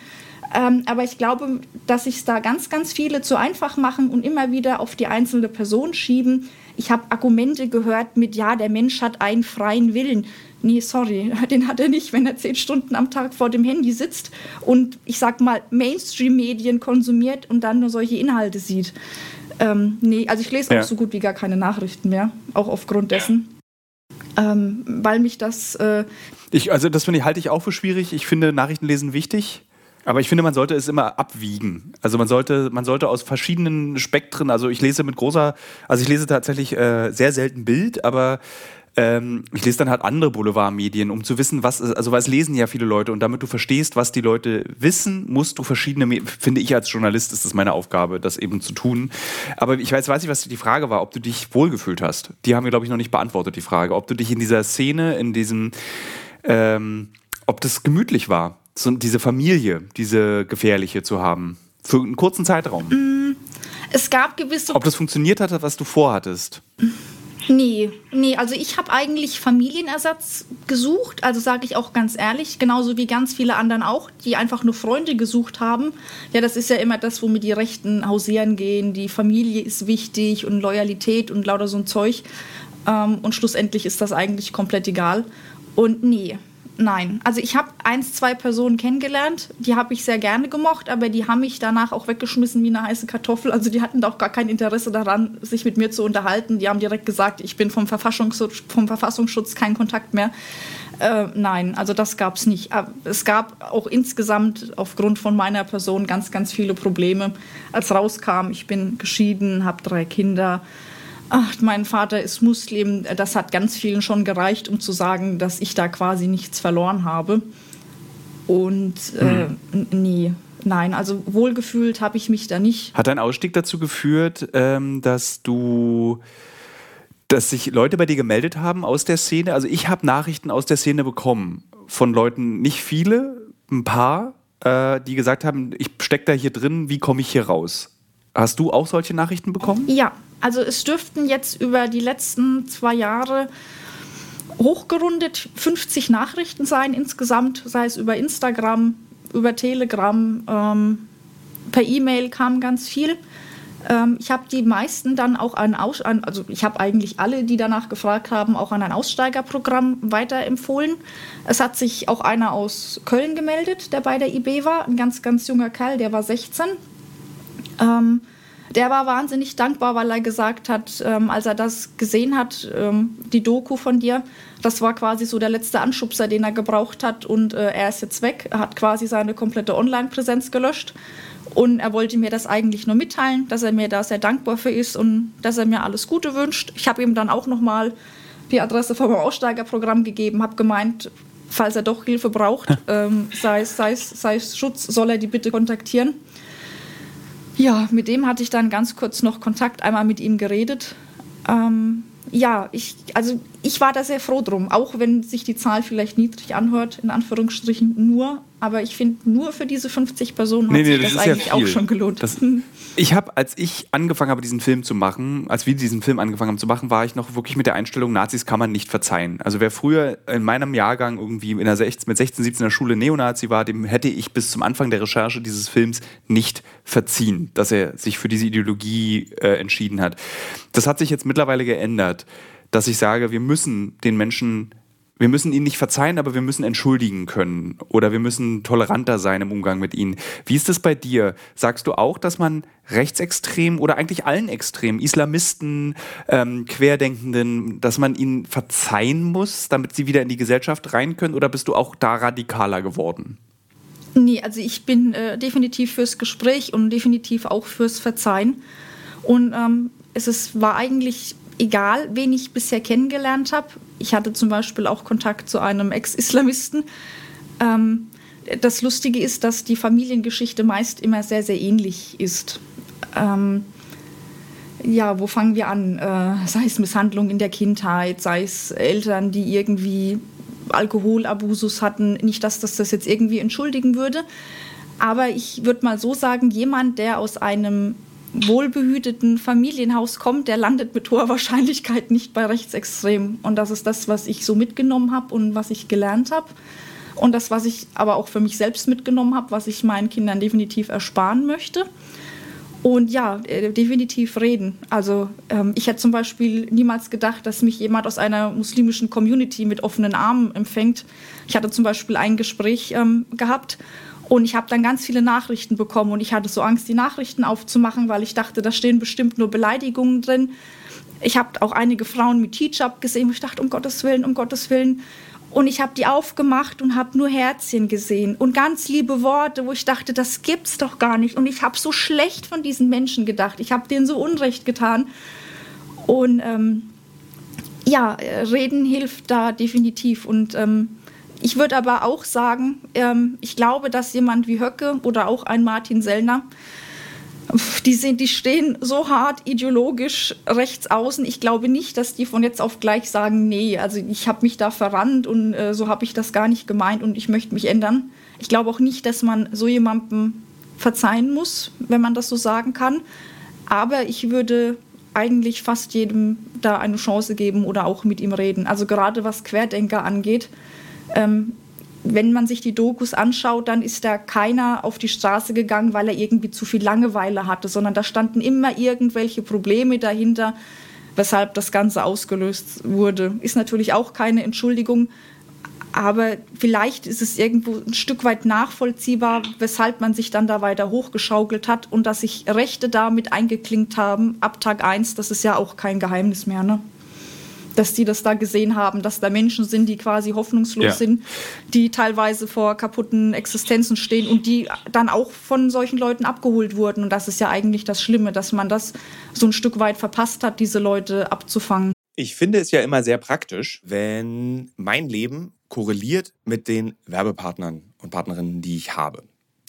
Ähm, aber ich glaube, dass sich da ganz, ganz viele zu einfach machen und immer wieder auf die einzelne Person schieben. Ich habe Argumente gehört mit, ja, der Mensch hat einen freien Willen. Nee, sorry, den hat er nicht, wenn er zehn Stunden am Tag vor dem Handy sitzt und ich sag mal Mainstream-Medien konsumiert und dann nur solche Inhalte sieht. Ähm, nee, also ich lese auch so gut wie gar keine Nachrichten mehr, auch aufgrund dessen. Ähm, weil mich das. Äh ich, also, das finde ich, halte ich auch für schwierig. Ich finde Nachrichtenlesen wichtig. Aber ich finde, man sollte es immer abwiegen. Also man sollte, man sollte aus verschiedenen Spektren, also ich lese mit großer, also ich lese tatsächlich äh, sehr selten Bild, aber ähm, ich lese dann halt andere Boulevardmedien, um zu wissen, was, also was lesen ja viele Leute und damit du verstehst, was die Leute wissen, musst du verschiedene, finde ich als Journalist, ist das meine Aufgabe, das eben zu tun. Aber ich weiß, weiß nicht, was die Frage war, ob du dich wohlgefühlt hast. Die haben wir, glaube ich, noch nicht beantwortet, die Frage. Ob du dich in dieser Szene, in diesem, ähm, ob das gemütlich war so diese Familie, diese gefährliche zu haben? Für einen kurzen Zeitraum? Mm, es gab gewisse. Ob das funktioniert hat, was du vorhattest? Nee, nee, also ich habe eigentlich Familienersatz gesucht, also sage ich auch ganz ehrlich, genauso wie ganz viele anderen auch, die einfach nur Freunde gesucht haben. Ja, das ist ja immer das, womit die Rechten hausieren gehen, die Familie ist wichtig und Loyalität und lauter so ein Zeug. Ähm, und schlussendlich ist das eigentlich komplett egal. Und nee, Nein, also ich habe eins, zwei Personen kennengelernt, die habe ich sehr gerne gemocht, aber die haben mich danach auch weggeschmissen wie eine heiße Kartoffel. Also die hatten auch gar kein Interesse daran, sich mit mir zu unterhalten. Die haben direkt gesagt, ich bin vom Verfassungsschutz, vom Verfassungsschutz kein Kontakt mehr. Äh, nein, also das gab es nicht. Es gab auch insgesamt aufgrund von meiner Person ganz, ganz viele Probleme. Als rauskam, ich bin geschieden, habe drei Kinder ach, mein Vater ist Muslim, das hat ganz vielen schon gereicht, um zu sagen, dass ich da quasi nichts verloren habe. Und äh, hm. nee, nein, also wohlgefühlt habe ich mich da nicht. Hat dein Ausstieg dazu geführt, ähm, dass du dass sich Leute bei dir gemeldet haben aus der Szene? Also ich habe Nachrichten aus der Szene bekommen von Leuten, nicht viele, ein paar, äh, die gesagt haben, ich stecke da hier drin, wie komme ich hier raus? Hast du auch solche Nachrichten bekommen? Ja, also es dürften jetzt über die letzten zwei Jahre hochgerundet 50 Nachrichten sein insgesamt, sei es über Instagram, über Telegram, ähm, per E-Mail kam ganz viel. Ähm, ich habe die meisten dann auch an, Aus an also ich habe eigentlich alle, die danach gefragt haben, auch an ein Aussteigerprogramm weiterempfohlen. Es hat sich auch einer aus Köln gemeldet, der bei der IB war, ein ganz, ganz junger Kerl, der war 16. Ähm, der war wahnsinnig dankbar, weil er gesagt hat, ähm, als er das gesehen hat, ähm, die Doku von dir, das war quasi so der letzte Anschubser, den er gebraucht hat und äh, er ist jetzt weg. Er hat quasi seine komplette Online-Präsenz gelöscht und er wollte mir das eigentlich nur mitteilen, dass er mir da sehr dankbar für ist und dass er mir alles Gute wünscht. Ich habe ihm dann auch nochmal die Adresse vom Aussteigerprogramm gegeben, habe gemeint, falls er doch Hilfe braucht, ähm, sei, es, sei, es, sei es Schutz, soll er die bitte kontaktieren. Ja, mit dem hatte ich dann ganz kurz noch Kontakt, einmal mit ihm geredet. Ähm, ja, ich, also ich war da sehr froh drum, auch wenn sich die Zahl vielleicht niedrig anhört, in Anführungsstrichen nur aber ich finde, nur für diese 50 Personen hat nee, nee, sich das, das eigentlich ja auch schon gelohnt. Das, ich habe, als ich angefangen habe, diesen Film zu machen, als wir diesen Film angefangen haben zu machen, war ich noch wirklich mit der Einstellung, Nazis kann man nicht verzeihen. Also wer früher in meinem Jahrgang irgendwie in der 16, mit 16, 17 in der Schule Neonazi war, dem hätte ich bis zum Anfang der Recherche dieses Films nicht verziehen, dass er sich für diese Ideologie äh, entschieden hat. Das hat sich jetzt mittlerweile geändert, dass ich sage, wir müssen den Menschen wir müssen ihnen nicht verzeihen, aber wir müssen entschuldigen können oder wir müssen toleranter sein im Umgang mit ihnen. Wie ist das bei dir? Sagst du auch, dass man Rechtsextremen oder eigentlich allen Extremen, Islamisten, ähm, Querdenkenden, dass man ihnen verzeihen muss, damit sie wieder in die Gesellschaft rein können? Oder bist du auch da radikaler geworden? Nee, also ich bin äh, definitiv fürs Gespräch und definitiv auch fürs Verzeihen. Und ähm, es ist, war eigentlich egal, wen ich bisher kennengelernt habe. Ich hatte zum Beispiel auch Kontakt zu einem Ex-Islamisten. Ähm, das Lustige ist, dass die Familiengeschichte meist immer sehr, sehr ähnlich ist. Ähm, ja, wo fangen wir an? Äh, sei es Misshandlung in der Kindheit, sei es Eltern, die irgendwie Alkoholabusus hatten. Nicht, dass das das jetzt irgendwie entschuldigen würde. Aber ich würde mal so sagen, jemand, der aus einem wohlbehüteten Familienhaus kommt, der landet mit hoher Wahrscheinlichkeit nicht bei Rechtsextremen. Und das ist das, was ich so mitgenommen habe und was ich gelernt habe. Und das, was ich aber auch für mich selbst mitgenommen habe, was ich meinen Kindern definitiv ersparen möchte. Und ja, äh, definitiv reden. Also ähm, ich hätte zum Beispiel niemals gedacht, dass mich jemand aus einer muslimischen Community mit offenen Armen empfängt. Ich hatte zum Beispiel ein Gespräch ähm, gehabt und ich habe dann ganz viele Nachrichten bekommen und ich hatte so Angst, die Nachrichten aufzumachen, weil ich dachte, da stehen bestimmt nur Beleidigungen drin. Ich habe auch einige Frauen mit Hijab gesehen, wo ich dachte, um Gottes Willen, um Gottes Willen. Und ich habe die aufgemacht und habe nur Herzchen gesehen und ganz liebe Worte, wo ich dachte, das gibt's doch gar nicht. Und ich habe so schlecht von diesen Menschen gedacht. Ich habe denen so Unrecht getan. Und ähm, ja, reden hilft da definitiv. Und ähm, ich würde aber auch sagen, ähm, ich glaube, dass jemand wie Höcke oder auch ein Martin Sellner die, sind, die stehen so hart ideologisch rechts außen. Ich glaube nicht, dass die von jetzt auf gleich sagen, nee, also ich habe mich da verrannt und äh, so habe ich das gar nicht gemeint und ich möchte mich ändern. Ich glaube auch nicht, dass man so jemandem verzeihen muss, wenn man das so sagen kann. Aber ich würde eigentlich fast jedem da eine Chance geben oder auch mit ihm reden. Also gerade was Querdenker angeht. Ähm, wenn man sich die Dokus anschaut, dann ist da keiner auf die Straße gegangen, weil er irgendwie zu viel Langeweile hatte, sondern da standen immer irgendwelche Probleme dahinter, weshalb das Ganze ausgelöst wurde. Ist natürlich auch keine Entschuldigung, aber vielleicht ist es irgendwo ein Stück weit nachvollziehbar, weshalb man sich dann da weiter hochgeschaukelt hat und dass sich Rechte damit eingeklinkt haben ab Tag 1, das ist ja auch kein Geheimnis mehr. Ne? Dass die das da gesehen haben, dass da Menschen sind, die quasi hoffnungslos ja. sind, die teilweise vor kaputten Existenzen stehen und die dann auch von solchen Leuten abgeholt wurden. Und das ist ja eigentlich das Schlimme, dass man das so ein Stück weit verpasst hat, diese Leute abzufangen. Ich finde es ja immer sehr praktisch, wenn mein Leben korreliert mit den Werbepartnern und Partnerinnen, die ich habe.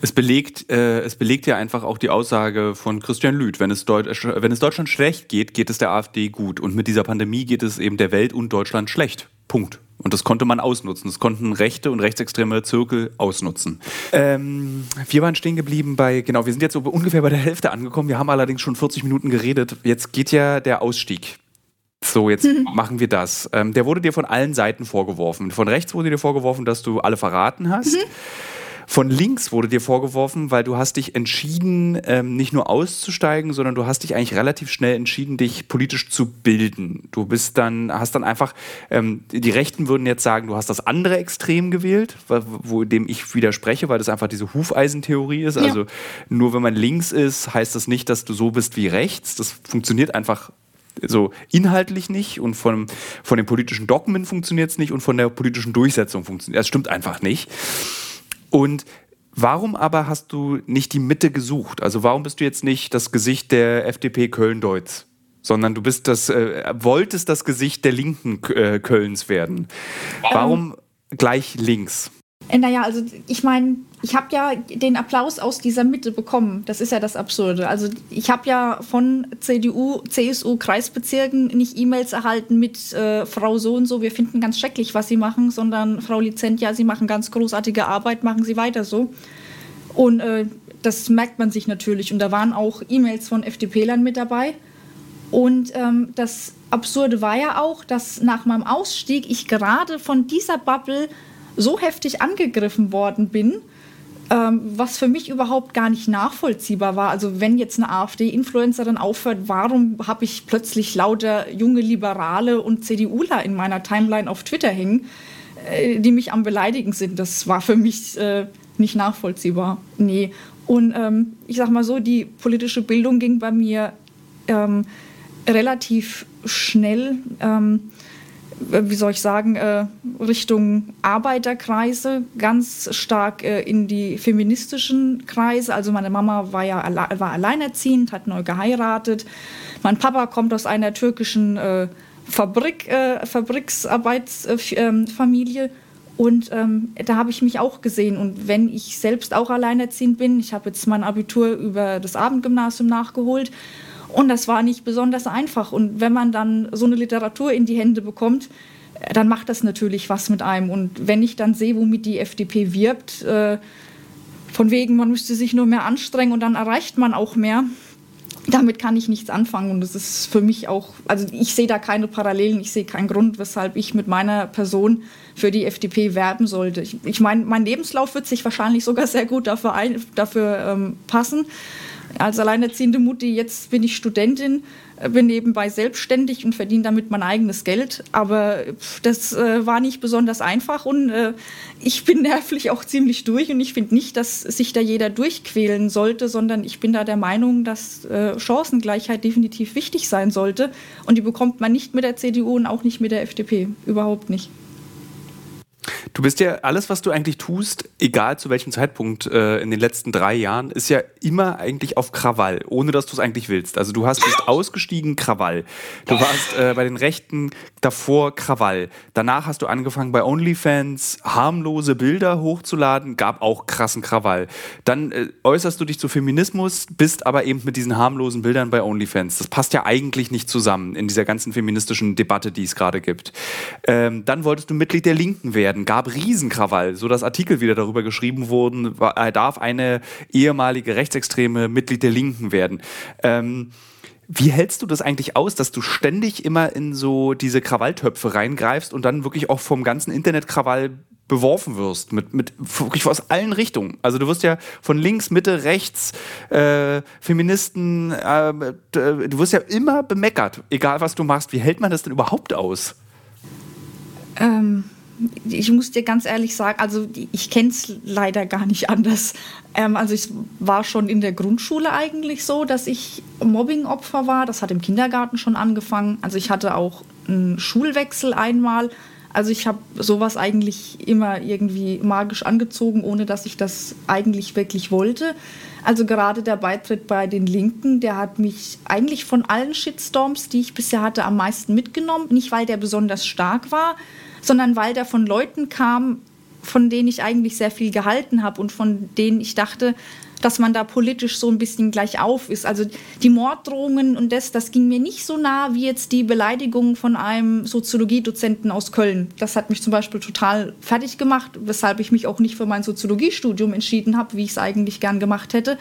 Es belegt, äh, es belegt ja einfach auch die Aussage von Christian Lüth. Wenn es, Deut wenn es Deutschland schlecht geht, geht es der AfD gut. Und mit dieser Pandemie geht es eben der Welt und Deutschland schlecht. Punkt. Und das konnte man ausnutzen. Das konnten rechte und rechtsextreme Zirkel ausnutzen. Ähm, wir waren stehen geblieben bei, genau, wir sind jetzt so ungefähr bei der Hälfte angekommen. Wir haben allerdings schon 40 Minuten geredet. Jetzt geht ja der Ausstieg. So, jetzt mhm. machen wir das. Ähm, der wurde dir von allen Seiten vorgeworfen. Von rechts wurde dir vorgeworfen, dass du alle verraten hast. Mhm. Von links wurde dir vorgeworfen, weil du hast dich entschieden, ähm, nicht nur auszusteigen, sondern du hast dich eigentlich relativ schnell entschieden, dich politisch zu bilden. Du bist dann, hast dann einfach, ähm, die Rechten würden jetzt sagen, du hast das andere Extrem gewählt, wo, dem ich widerspreche, weil das einfach diese Hufeisentheorie ist. Ja. Also nur wenn man links ist, heißt das nicht, dass du so bist wie rechts. Das funktioniert einfach so inhaltlich nicht und von, von den politischen Dogmen funktioniert es nicht und von der politischen Durchsetzung funktioniert es. Das stimmt einfach nicht. Und warum aber hast du nicht die Mitte gesucht? Also warum bist du jetzt nicht das Gesicht der FDP Köln-Deutz? Sondern du bist das, äh, wolltest das Gesicht der linken äh, Kölns werden. Warum gleich links? Äh, naja, also ich meine, ich habe ja den Applaus aus dieser Mitte bekommen. Das ist ja das Absurde. Also ich habe ja von CDU, CSU, Kreisbezirken nicht E-Mails erhalten mit äh, Frau so und so, wir finden ganz schrecklich, was Sie machen, sondern Frau Lizent, ja, Sie machen ganz großartige Arbeit, machen Sie weiter so. Und äh, das merkt man sich natürlich. Und da waren auch E-Mails von FDP-Lern mit dabei. Und ähm, das Absurde war ja auch, dass nach meinem Ausstieg ich gerade von dieser Bubble so heftig angegriffen worden bin, ähm, was für mich überhaupt gar nicht nachvollziehbar war. Also wenn jetzt eine AfD-Influencerin aufhört, warum habe ich plötzlich lauter junge Liberale und CDUler in meiner Timeline auf Twitter hängen, äh, die mich am Beleidigen sind? Das war für mich äh, nicht nachvollziehbar. Nee. Und ähm, ich sag mal so, die politische Bildung ging bei mir ähm, relativ schnell. Ähm, äh, wie soll ich sagen, äh, Richtung Arbeiterkreise, ganz stark äh, in die feministischen Kreise. Also meine Mama war ja war alleinerziehend, hat neu geheiratet. Mein Papa kommt aus einer türkischen äh, Fabrik, äh, Fabriksarbeitsfamilie. Und ähm, da habe ich mich auch gesehen. Und wenn ich selbst auch alleinerziehend bin, ich habe jetzt mein Abitur über das Abendgymnasium nachgeholt und das war nicht besonders einfach. Und wenn man dann so eine Literatur in die Hände bekommt, äh, dann macht das natürlich was mit einem. Und wenn ich dann sehe, womit die FDP wirbt, äh, von wegen, man müsste sich nur mehr anstrengen und dann erreicht man auch mehr, damit kann ich nichts anfangen. Und das ist für mich auch, also ich sehe da keine Parallelen, ich sehe keinen Grund, weshalb ich mit meiner Person für die FDP werben sollte. Ich, ich meine, mein Lebenslauf wird sich wahrscheinlich sogar sehr gut dafür, ein, dafür ähm, passen als alleinerziehende Mutti, jetzt bin ich Studentin, äh, bin nebenbei selbstständig und verdiene damit mein eigenes Geld. Aber das äh, war nicht besonders einfach und äh, ich bin nervlich auch ziemlich durch und ich finde nicht, dass sich da jeder durchquälen sollte, sondern ich bin da der Meinung, dass äh, Chancengleichheit definitiv wichtig sein sollte und die bekommt man nicht mit der CDU und auch nicht mit der FDP. Überhaupt nicht. Du bist ja, alles, was du eigentlich tust, egal zu welchem Zeitpunkt äh, in den letzten drei Jahren, ist ja immer eigentlich auf Krawall, ohne dass du es eigentlich willst. Also du hast bist ausgestiegen, Krawall. Du warst äh, bei den Rechten davor Krawall. Danach hast du angefangen bei OnlyFans harmlose Bilder hochzuladen, gab auch krassen Krawall. Dann äh, äußerst du dich zu Feminismus, bist aber eben mit diesen harmlosen Bildern bei OnlyFans. Das passt ja eigentlich nicht zusammen in dieser ganzen feministischen Debatte, die es gerade gibt. Ähm, dann wolltest du Mitglied der Linken werden, gab Riesenkrawall, sodass Artikel wieder darüber geschrieben wurden, er darf eine ehemalige Rechtsextreme Mitglied der Linken werden. Ähm, wie hältst du das eigentlich aus, dass du ständig immer in so diese Krawalltöpfe reingreifst und dann wirklich auch vom ganzen Internetkrawall beworfen wirst, mit, mit wirklich aus allen Richtungen. Also du wirst ja von links, Mitte, rechts, äh, Feministen, äh, du wirst ja immer bemeckert, egal was du machst. Wie hält man das denn überhaupt aus? Ähm, ich muss dir ganz ehrlich sagen, also ich kenne es leider gar nicht anders. Ähm, also ich war schon in der Grundschule eigentlich so, dass ich Mobbingopfer war. Das hat im Kindergarten schon angefangen. Also ich hatte auch einen Schulwechsel einmal. Also ich habe sowas eigentlich immer irgendwie magisch angezogen, ohne dass ich das eigentlich wirklich wollte. Also gerade der Beitritt bei den Linken, der hat mich eigentlich von allen Shitstorms, die ich bisher hatte, am meisten mitgenommen. Nicht, weil der besonders stark war, sondern weil der von Leuten kam, von denen ich eigentlich sehr viel gehalten habe und von denen ich dachte, dass man da politisch so ein bisschen gleich auf ist. Also die Morddrohungen und das, das ging mir nicht so nah wie jetzt die Beleidigung von einem Soziologiedozenten aus Köln. Das hat mich zum Beispiel total fertig gemacht, weshalb ich mich auch nicht für mein Soziologiestudium entschieden habe, wie ich es eigentlich gern gemacht hätte.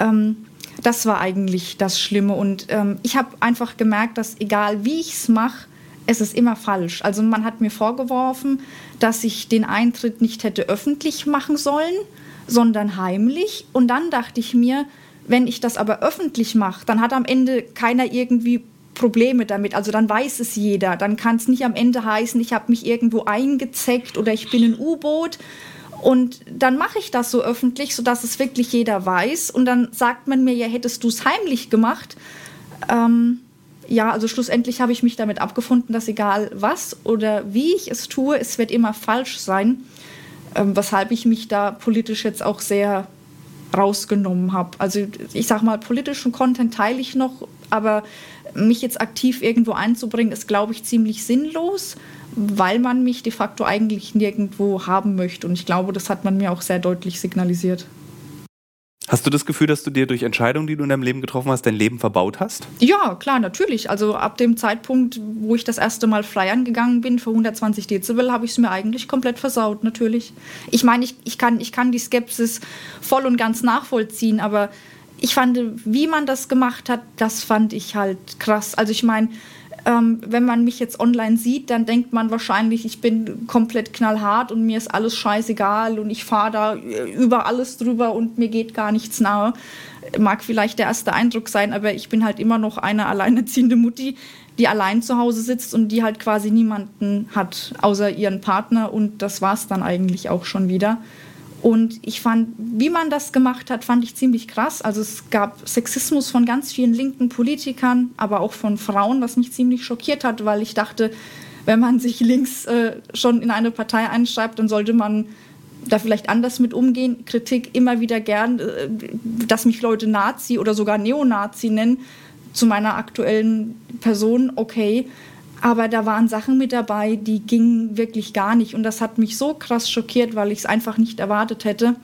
Ähm, das war eigentlich das Schlimme. Und ähm, ich habe einfach gemerkt, dass egal wie ich es mache, es ist immer falsch. Also man hat mir vorgeworfen, dass ich den Eintritt nicht hätte öffentlich machen sollen sondern heimlich. Und dann dachte ich mir, wenn ich das aber öffentlich mache, dann hat am Ende keiner irgendwie Probleme damit. Also dann weiß es jeder. Dann kann es nicht am Ende heißen, ich habe mich irgendwo eingezeckt oder ich bin ein U-Boot. Und dann mache ich das so öffentlich, sodass es wirklich jeder weiß. Und dann sagt man mir, ja, hättest du es heimlich gemacht. Ähm, ja, also schlussendlich habe ich mich damit abgefunden, dass egal was oder wie ich es tue, es wird immer falsch sein ähm, weshalb ich mich da politisch jetzt auch sehr rausgenommen habe. Also ich sage mal, politischen Content teile ich noch, aber mich jetzt aktiv irgendwo einzubringen, ist, glaube ich, ziemlich sinnlos, weil man mich de facto eigentlich nirgendwo haben möchte. Und ich glaube, das hat man mir auch sehr deutlich signalisiert. Hast du das Gefühl, dass du dir durch Entscheidungen, die du in deinem Leben getroffen hast, dein Leben verbaut hast? Ja, klar, natürlich. Also ab dem Zeitpunkt, wo ich das erste Mal flyern gegangen bin für 120 Dezibel, habe ich es mir eigentlich komplett versaut, natürlich. Ich meine, ich, ich, kann, ich kann die Skepsis voll und ganz nachvollziehen, aber ich fand, wie man das gemacht hat, das fand ich halt krass. Also ich meine, ähm, wenn man mich jetzt online sieht, dann denkt man wahrscheinlich, ich bin komplett knallhart und mir ist alles scheißegal und ich fahre da über alles drüber und mir geht gar nichts nahe. Mag vielleicht der erste Eindruck sein, aber ich bin halt immer noch eine alleinerziehende Mutti, die allein zu Hause sitzt und die halt quasi niemanden hat, außer ihren Partner. Und das war es dann eigentlich auch schon wieder. Und ich fand, wie man das gemacht hat, fand ich ziemlich krass. Also es gab Sexismus von ganz vielen linken Politikern, aber auch von Frauen, was mich ziemlich schockiert hat, weil ich dachte, wenn man sich links äh, schon in eine Partei einschreibt, dann sollte man da vielleicht anders mit umgehen. Kritik immer wieder gern, äh, dass mich Leute Nazi oder sogar Neonazi nennen zu meiner aktuellen Person, okay. Aber da waren Sachen mit dabei, die gingen wirklich gar nicht. Und das hat mich so krass schockiert, weil ich es einfach nicht erwartet hätte.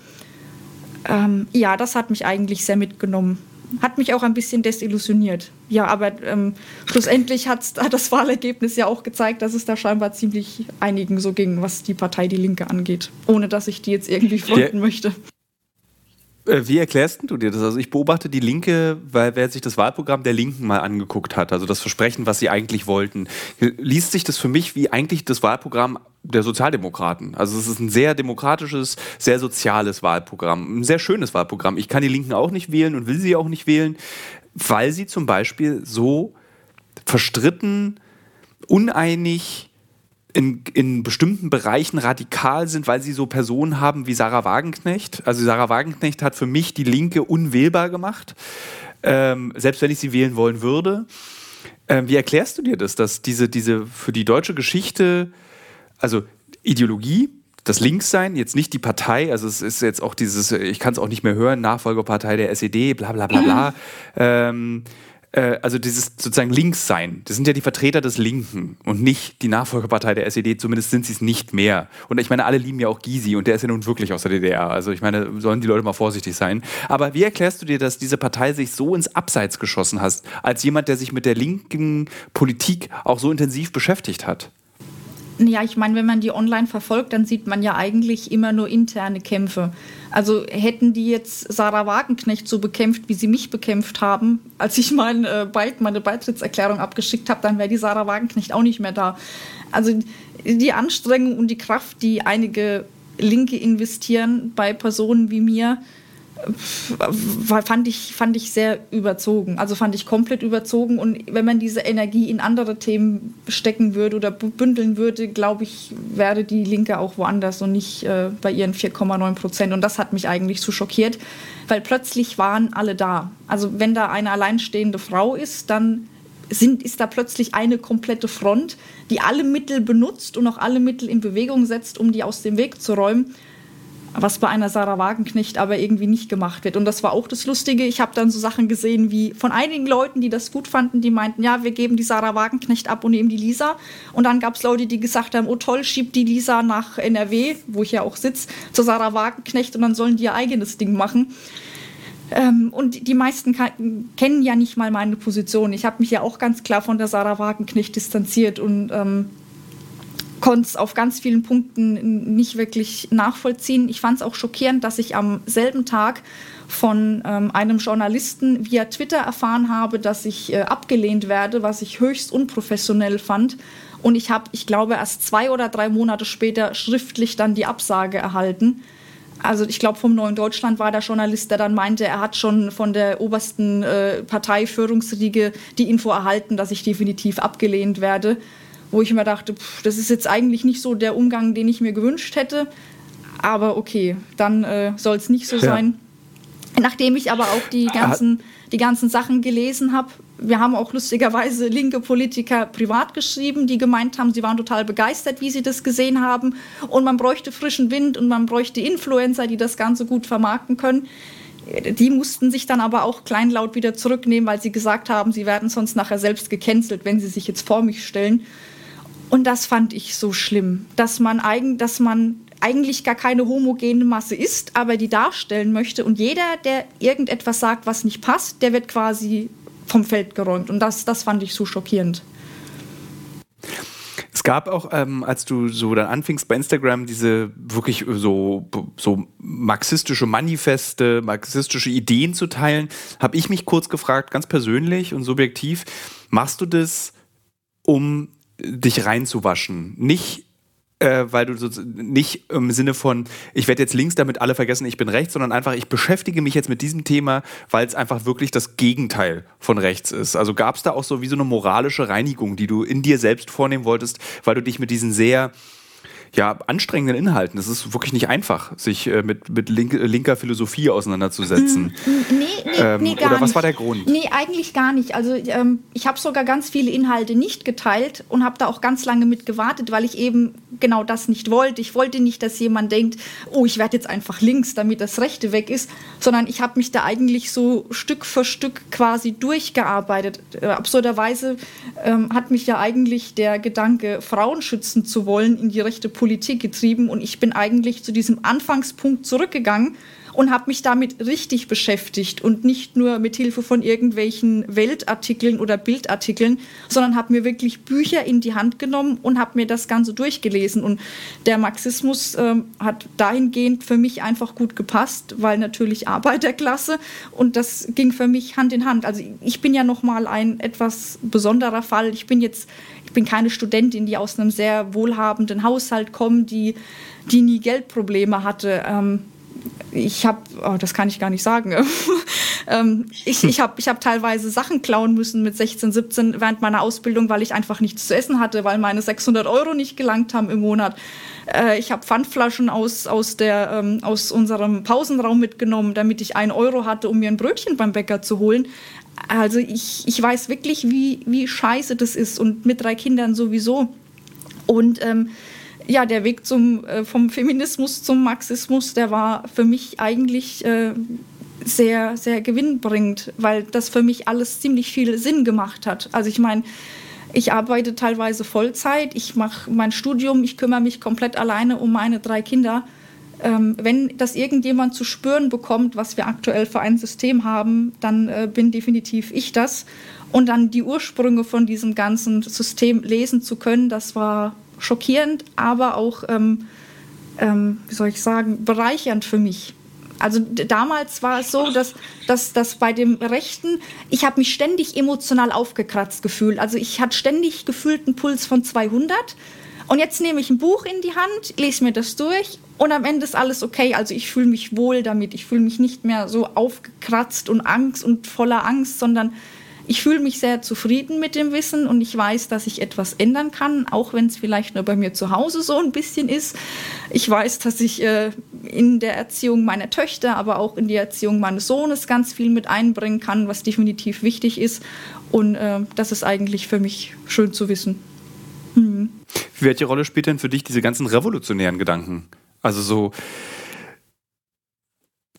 Ähm, ja, das hat mich eigentlich sehr mitgenommen. Hat mich auch ein bisschen desillusioniert. Ja, aber ähm, schlussendlich hat das Wahlergebnis ja auch gezeigt, dass es da scheinbar ziemlich einigen so ging, was die Partei Die Linke angeht. Ohne dass ich die jetzt irgendwie fronten möchte. Äh, wie erklärst du dir das? Also ich beobachte die Linke, weil wer sich das Wahlprogramm der Linken mal angeguckt hat, also das Versprechen, was sie eigentlich wollten, liest sich das für mich wie eigentlich das Wahlprogramm der Sozialdemokraten. Also es ist ein sehr demokratisches, sehr soziales Wahlprogramm, ein sehr schönes Wahlprogramm. Ich kann die Linken auch nicht wählen und will sie auch nicht wählen, weil sie zum Beispiel so verstritten, uneinig, in, in bestimmten Bereichen radikal sind, weil sie so Personen haben wie Sarah Wagenknecht. Also Sarah Wagenknecht hat für mich die Linke unwählbar gemacht, ähm, selbst wenn ich sie wählen wollen würde. Ähm, wie erklärst du dir das, dass diese, diese für die deutsche Geschichte, also Ideologie, das Linkssein, jetzt nicht die Partei, also es ist jetzt auch dieses, ich kann es auch nicht mehr hören, Nachfolgerpartei der SED, bla bla bla bla. ähm, äh, also dieses sozusagen Linkssein, das sind ja die Vertreter des Linken und nicht die Nachfolgerpartei der SED, zumindest sind sie es nicht mehr. Und ich meine, alle lieben ja auch Gysi und der ist ja nun wirklich aus der DDR. Also ich meine, sollen die Leute mal vorsichtig sein. Aber wie erklärst du dir, dass diese Partei sich so ins Abseits geschossen hat, als jemand, der sich mit der linken Politik auch so intensiv beschäftigt hat? Ja, ich meine, wenn man die online verfolgt, dann sieht man ja eigentlich immer nur interne Kämpfe. Also hätten die jetzt Sarah Wagenknecht so bekämpft, wie sie mich bekämpft haben, als ich mein, äh, Beit, meine Beitrittserklärung abgeschickt habe, dann wäre die Sarah Wagenknecht auch nicht mehr da. Also die Anstrengung und die Kraft, die einige Linke investieren bei Personen wie mir, fand ich, fand ich sehr überzogen. Also fand ich komplett überzogen. Und wenn man diese Energie in andere Themen stecken würde oder bündeln würde, glaube ich, wäre die Linke auch woanders und nicht äh, bei ihren 4,9 Prozent. Und das hat mich eigentlich so schockiert, weil plötzlich waren alle da. Also wenn da eine alleinstehende Frau ist, dann sind, ist da plötzlich eine komplette Front, die alle Mittel benutzt und auch alle Mittel in Bewegung setzt, um die aus dem Weg zu räumen. Was bei einer Sarah Wagenknecht aber irgendwie nicht gemacht wird. Und das war auch das Lustige. Ich habe dann so Sachen gesehen wie von einigen Leuten, die das gut fanden, die meinten, ja, wir geben die Sarah Wagenknecht ab und nehmen die Lisa. Und dann gab es Leute, die gesagt haben, oh toll, schiebt die Lisa nach NRW, wo ich ja auch sitze, zur Sarah Wagenknecht und dann sollen die ihr eigenes Ding machen. Ähm, und die meisten kennen ja nicht mal meine Position. Ich habe mich ja auch ganz klar von der Sarah Wagenknecht distanziert und ähm, konnte es auf ganz vielen Punkten nicht wirklich nachvollziehen. Ich fand es auch schockierend, dass ich am selben Tag von ähm, einem Journalisten via Twitter erfahren habe, dass ich äh, abgelehnt werde, was ich höchst unprofessionell fand. Und ich habe, ich glaube, erst zwei oder drei Monate später schriftlich dann die Absage erhalten also ich glaube, vom Neuen Deutschland war der Journalist, der dann meinte, er hat schon von der obersten äh, Parteiführungsriege die Info erhalten, dass ich definitiv abgelehnt werde. Wo ich mir dachte, pff, das ist jetzt eigentlich nicht so der Umgang, den ich mir gewünscht hätte. Aber okay, dann äh, soll es nicht so ja. sein. Nachdem ich aber auch die ganzen, die ganzen Sachen gelesen habe, wir haben auch lustigerweise linke Politiker privat geschrieben, die gemeint haben, sie waren total begeistert, wie sie das gesehen haben. Und man bräuchte frischen Wind und man bräuchte Influencer, die das Ganze gut vermarkten können. Die mussten sich dann aber auch kleinlaut wieder zurücknehmen, weil sie gesagt haben, sie werden sonst nachher selbst gecancelt, wenn sie sich jetzt vor mich stellen. Und das fand ich so schlimm, dass man, eigen, dass man eigentlich gar keine homogene Masse ist, aber die darstellen möchte. Und jeder, der irgendetwas sagt, was nicht passt, der wird quasi vom Feld geräumt. Und das, das fand ich so schockierend. Es gab auch, ähm, als du so dann anfingst bei Instagram, diese wirklich so, so marxistische Manifeste, marxistische Ideen zu teilen, habe ich mich kurz gefragt, ganz persönlich und subjektiv, machst du das, um dich reinzuwaschen? Nicht äh, weil du so, nicht im Sinne von, ich werde jetzt links damit alle vergessen, ich bin rechts, sondern einfach, ich beschäftige mich jetzt mit diesem Thema, weil es einfach wirklich das Gegenteil von rechts ist. Also gab es da auch so wie so eine moralische Reinigung, die du in dir selbst vornehmen wolltest, weil du dich mit diesen sehr ja, anstrengenden Inhalten. Es ist wirklich nicht einfach, sich äh, mit, mit link, äh, linker Philosophie auseinanderzusetzen. Mm, nee, nee, ähm, nee gar Oder was nicht. war der Grund? Nee, eigentlich gar nicht. Also ähm, ich habe sogar ganz viele Inhalte nicht geteilt und habe da auch ganz lange mit gewartet, weil ich eben genau das nicht wollte. Ich wollte nicht, dass jemand denkt, oh, ich werde jetzt einfach links, damit das Rechte weg ist, sondern ich habe mich da eigentlich so Stück für Stück quasi durchgearbeitet. Äh, absurderweise ähm, hat mich ja eigentlich der Gedanke, Frauen schützen zu wollen, in die rechte Politik Politik getrieben und ich bin eigentlich zu diesem Anfangspunkt zurückgegangen und habe mich damit richtig beschäftigt und nicht nur mit Hilfe von irgendwelchen Weltartikeln oder Bildartikeln, sondern habe mir wirklich Bücher in die Hand genommen und habe mir das Ganze durchgelesen. Und der Marxismus äh, hat dahingehend für mich einfach gut gepasst, weil natürlich Arbeiterklasse und das ging für mich Hand in Hand. Also ich bin ja noch mal ein etwas besonderer Fall. Ich bin jetzt bin keine Studentin, die aus einem sehr wohlhabenden Haushalt kommt, die die nie Geldprobleme hatte. Ähm, ich habe, oh, das kann ich gar nicht sagen, ähm, ich, ich habe ich hab teilweise Sachen klauen müssen mit 16, 17 während meiner Ausbildung, weil ich einfach nichts zu essen hatte, weil meine 600 Euro nicht gelangt haben im Monat. Äh, ich habe Pfandflaschen aus, aus, der, ähm, aus unserem Pausenraum mitgenommen, damit ich ein Euro hatte, um mir ein Brötchen beim Bäcker zu holen. Also ich, ich weiß wirklich, wie, wie scheiße das ist und mit drei Kindern sowieso. Und ähm, ja, der Weg zum, äh, vom Feminismus zum Marxismus, der war für mich eigentlich äh, sehr, sehr gewinnbringend, weil das für mich alles ziemlich viel Sinn gemacht hat. Also ich meine, ich arbeite teilweise Vollzeit, ich mache mein Studium, ich kümmere mich komplett alleine um meine drei Kinder. Ähm, wenn das irgendjemand zu spüren bekommt, was wir aktuell für ein System haben, dann äh, bin definitiv ich das. Und dann die Ursprünge von diesem ganzen System lesen zu können, das war schockierend, aber auch, ähm, ähm, wie soll ich sagen, bereichernd für mich. Also damals war es so, dass, dass, dass bei dem Rechten, ich habe mich ständig emotional aufgekratzt gefühlt. Also ich hatte ständig gefühlt einen Puls von 200. Und jetzt nehme ich ein Buch in die Hand, lese mir das durch und am Ende ist alles okay. Also ich fühle mich wohl damit. Ich fühle mich nicht mehr so aufgekratzt und Angst und voller Angst, sondern ich fühle mich sehr zufrieden mit dem Wissen und ich weiß, dass ich etwas ändern kann, auch wenn es vielleicht nur bei mir zu Hause so ein bisschen ist. Ich weiß, dass ich äh, in der Erziehung meiner Töchter, aber auch in die Erziehung meines Sohnes ganz viel mit einbringen kann, was definitiv wichtig ist. Und äh, das ist eigentlich für mich schön zu wissen. Mhm. Welche Rolle spielt denn für dich diese ganzen revolutionären Gedanken? Also so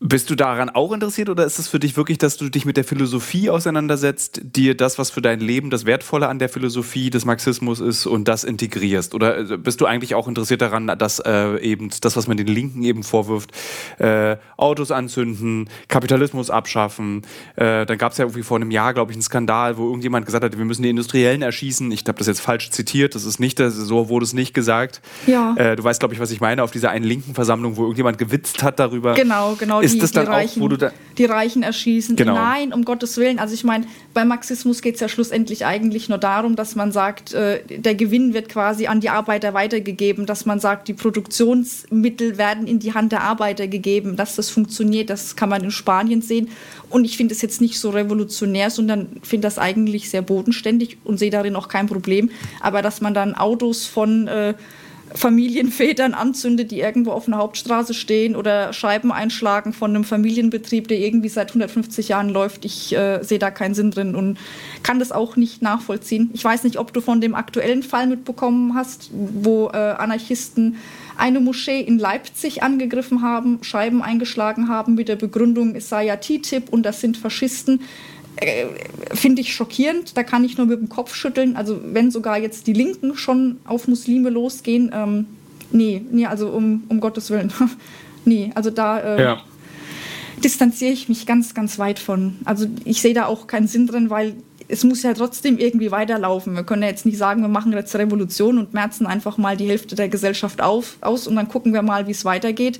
Bist du daran auch interessiert oder ist es für dich wirklich, dass du dich mit der Philosophie auseinandersetzt, dir das, was für dein Leben das Wertvolle an der Philosophie des Marxismus ist und das integrierst? Oder äh, bist du eigentlich auch interessiert daran, dass äh, eben das, was man den Linken eben vorwirft, äh, Autos anzünden, Kapitalismus abschaffen? Äh, dann gab es ja irgendwie vor einem Jahr, glaube ich, einen Skandal, wo irgendjemand gesagt hat, wir müssen die Industriellen erschießen. Ich habe das jetzt falsch zitiert, das ist nicht, das, so wurde es nicht gesagt. Ja. Äh, du weißt, glaube ich, was ich meine, auf dieser einen linken Versammlung, wo irgendjemand gewitzt hat darüber. Genau, genau ist die, das dann Reichen, auch, wo du da die Reichen erschießen. Genau. Nein, um Gottes Willen. Also ich meine, beim Marxismus geht es ja schlussendlich eigentlich nur darum, dass man sagt, äh, der Gewinn wird quasi an die Arbeiter weitergegeben, dass man sagt, die Produktionsmittel werden in die Hand der Arbeiter gegeben, dass das funktioniert, das kann man in Spanien sehen. Und ich finde es jetzt nicht so revolutionär, sondern finde das eigentlich sehr bodenständig und sehe darin auch kein Problem. Aber dass man dann Autos von äh, Familienvätern anzündet, die irgendwo auf einer Hauptstraße stehen oder Scheiben einschlagen von einem Familienbetrieb, der irgendwie seit 150 Jahren läuft. Ich äh, sehe da keinen Sinn drin und kann das auch nicht nachvollziehen. Ich weiß nicht, ob du von dem aktuellen Fall mitbekommen hast, wo äh, Anarchisten eine Moschee in Leipzig angegriffen haben, Scheiben eingeschlagen haben mit der Begründung, es sei ja TTIP und das sind Faschisten. Äh, finde ich schockierend. Da kann ich nur mit dem Kopf schütteln. Also wenn sogar jetzt die Linken schon auf Muslime losgehen, ähm, nee, nee, also um, um Gottes Willen. nee, also da äh, ja. distanziere ich mich ganz, ganz weit von. Also ich sehe da auch keinen Sinn drin, weil es muss ja trotzdem irgendwie weiterlaufen. Wir können ja jetzt nicht sagen, wir machen jetzt Revolution und merzen einfach mal die Hälfte der Gesellschaft auf, aus und dann gucken wir mal, wie es weitergeht.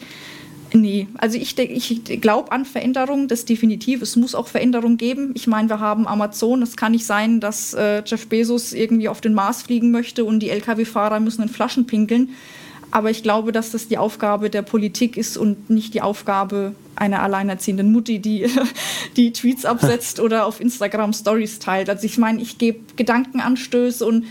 Nee, also ich, ich glaube an Veränderungen, das definitiv. Es muss auch Veränderungen geben. Ich meine, wir haben Amazon. Es kann nicht sein, dass äh, Jeff Bezos irgendwie auf den Mars fliegen möchte und die Lkw-Fahrer müssen in Flaschen pinkeln. Aber ich glaube, dass das die Aufgabe der Politik ist und nicht die Aufgabe einer alleinerziehenden Mutti, die, die Tweets absetzt oder auf Instagram Stories teilt. Also ich meine, ich gebe Gedankenanstöße und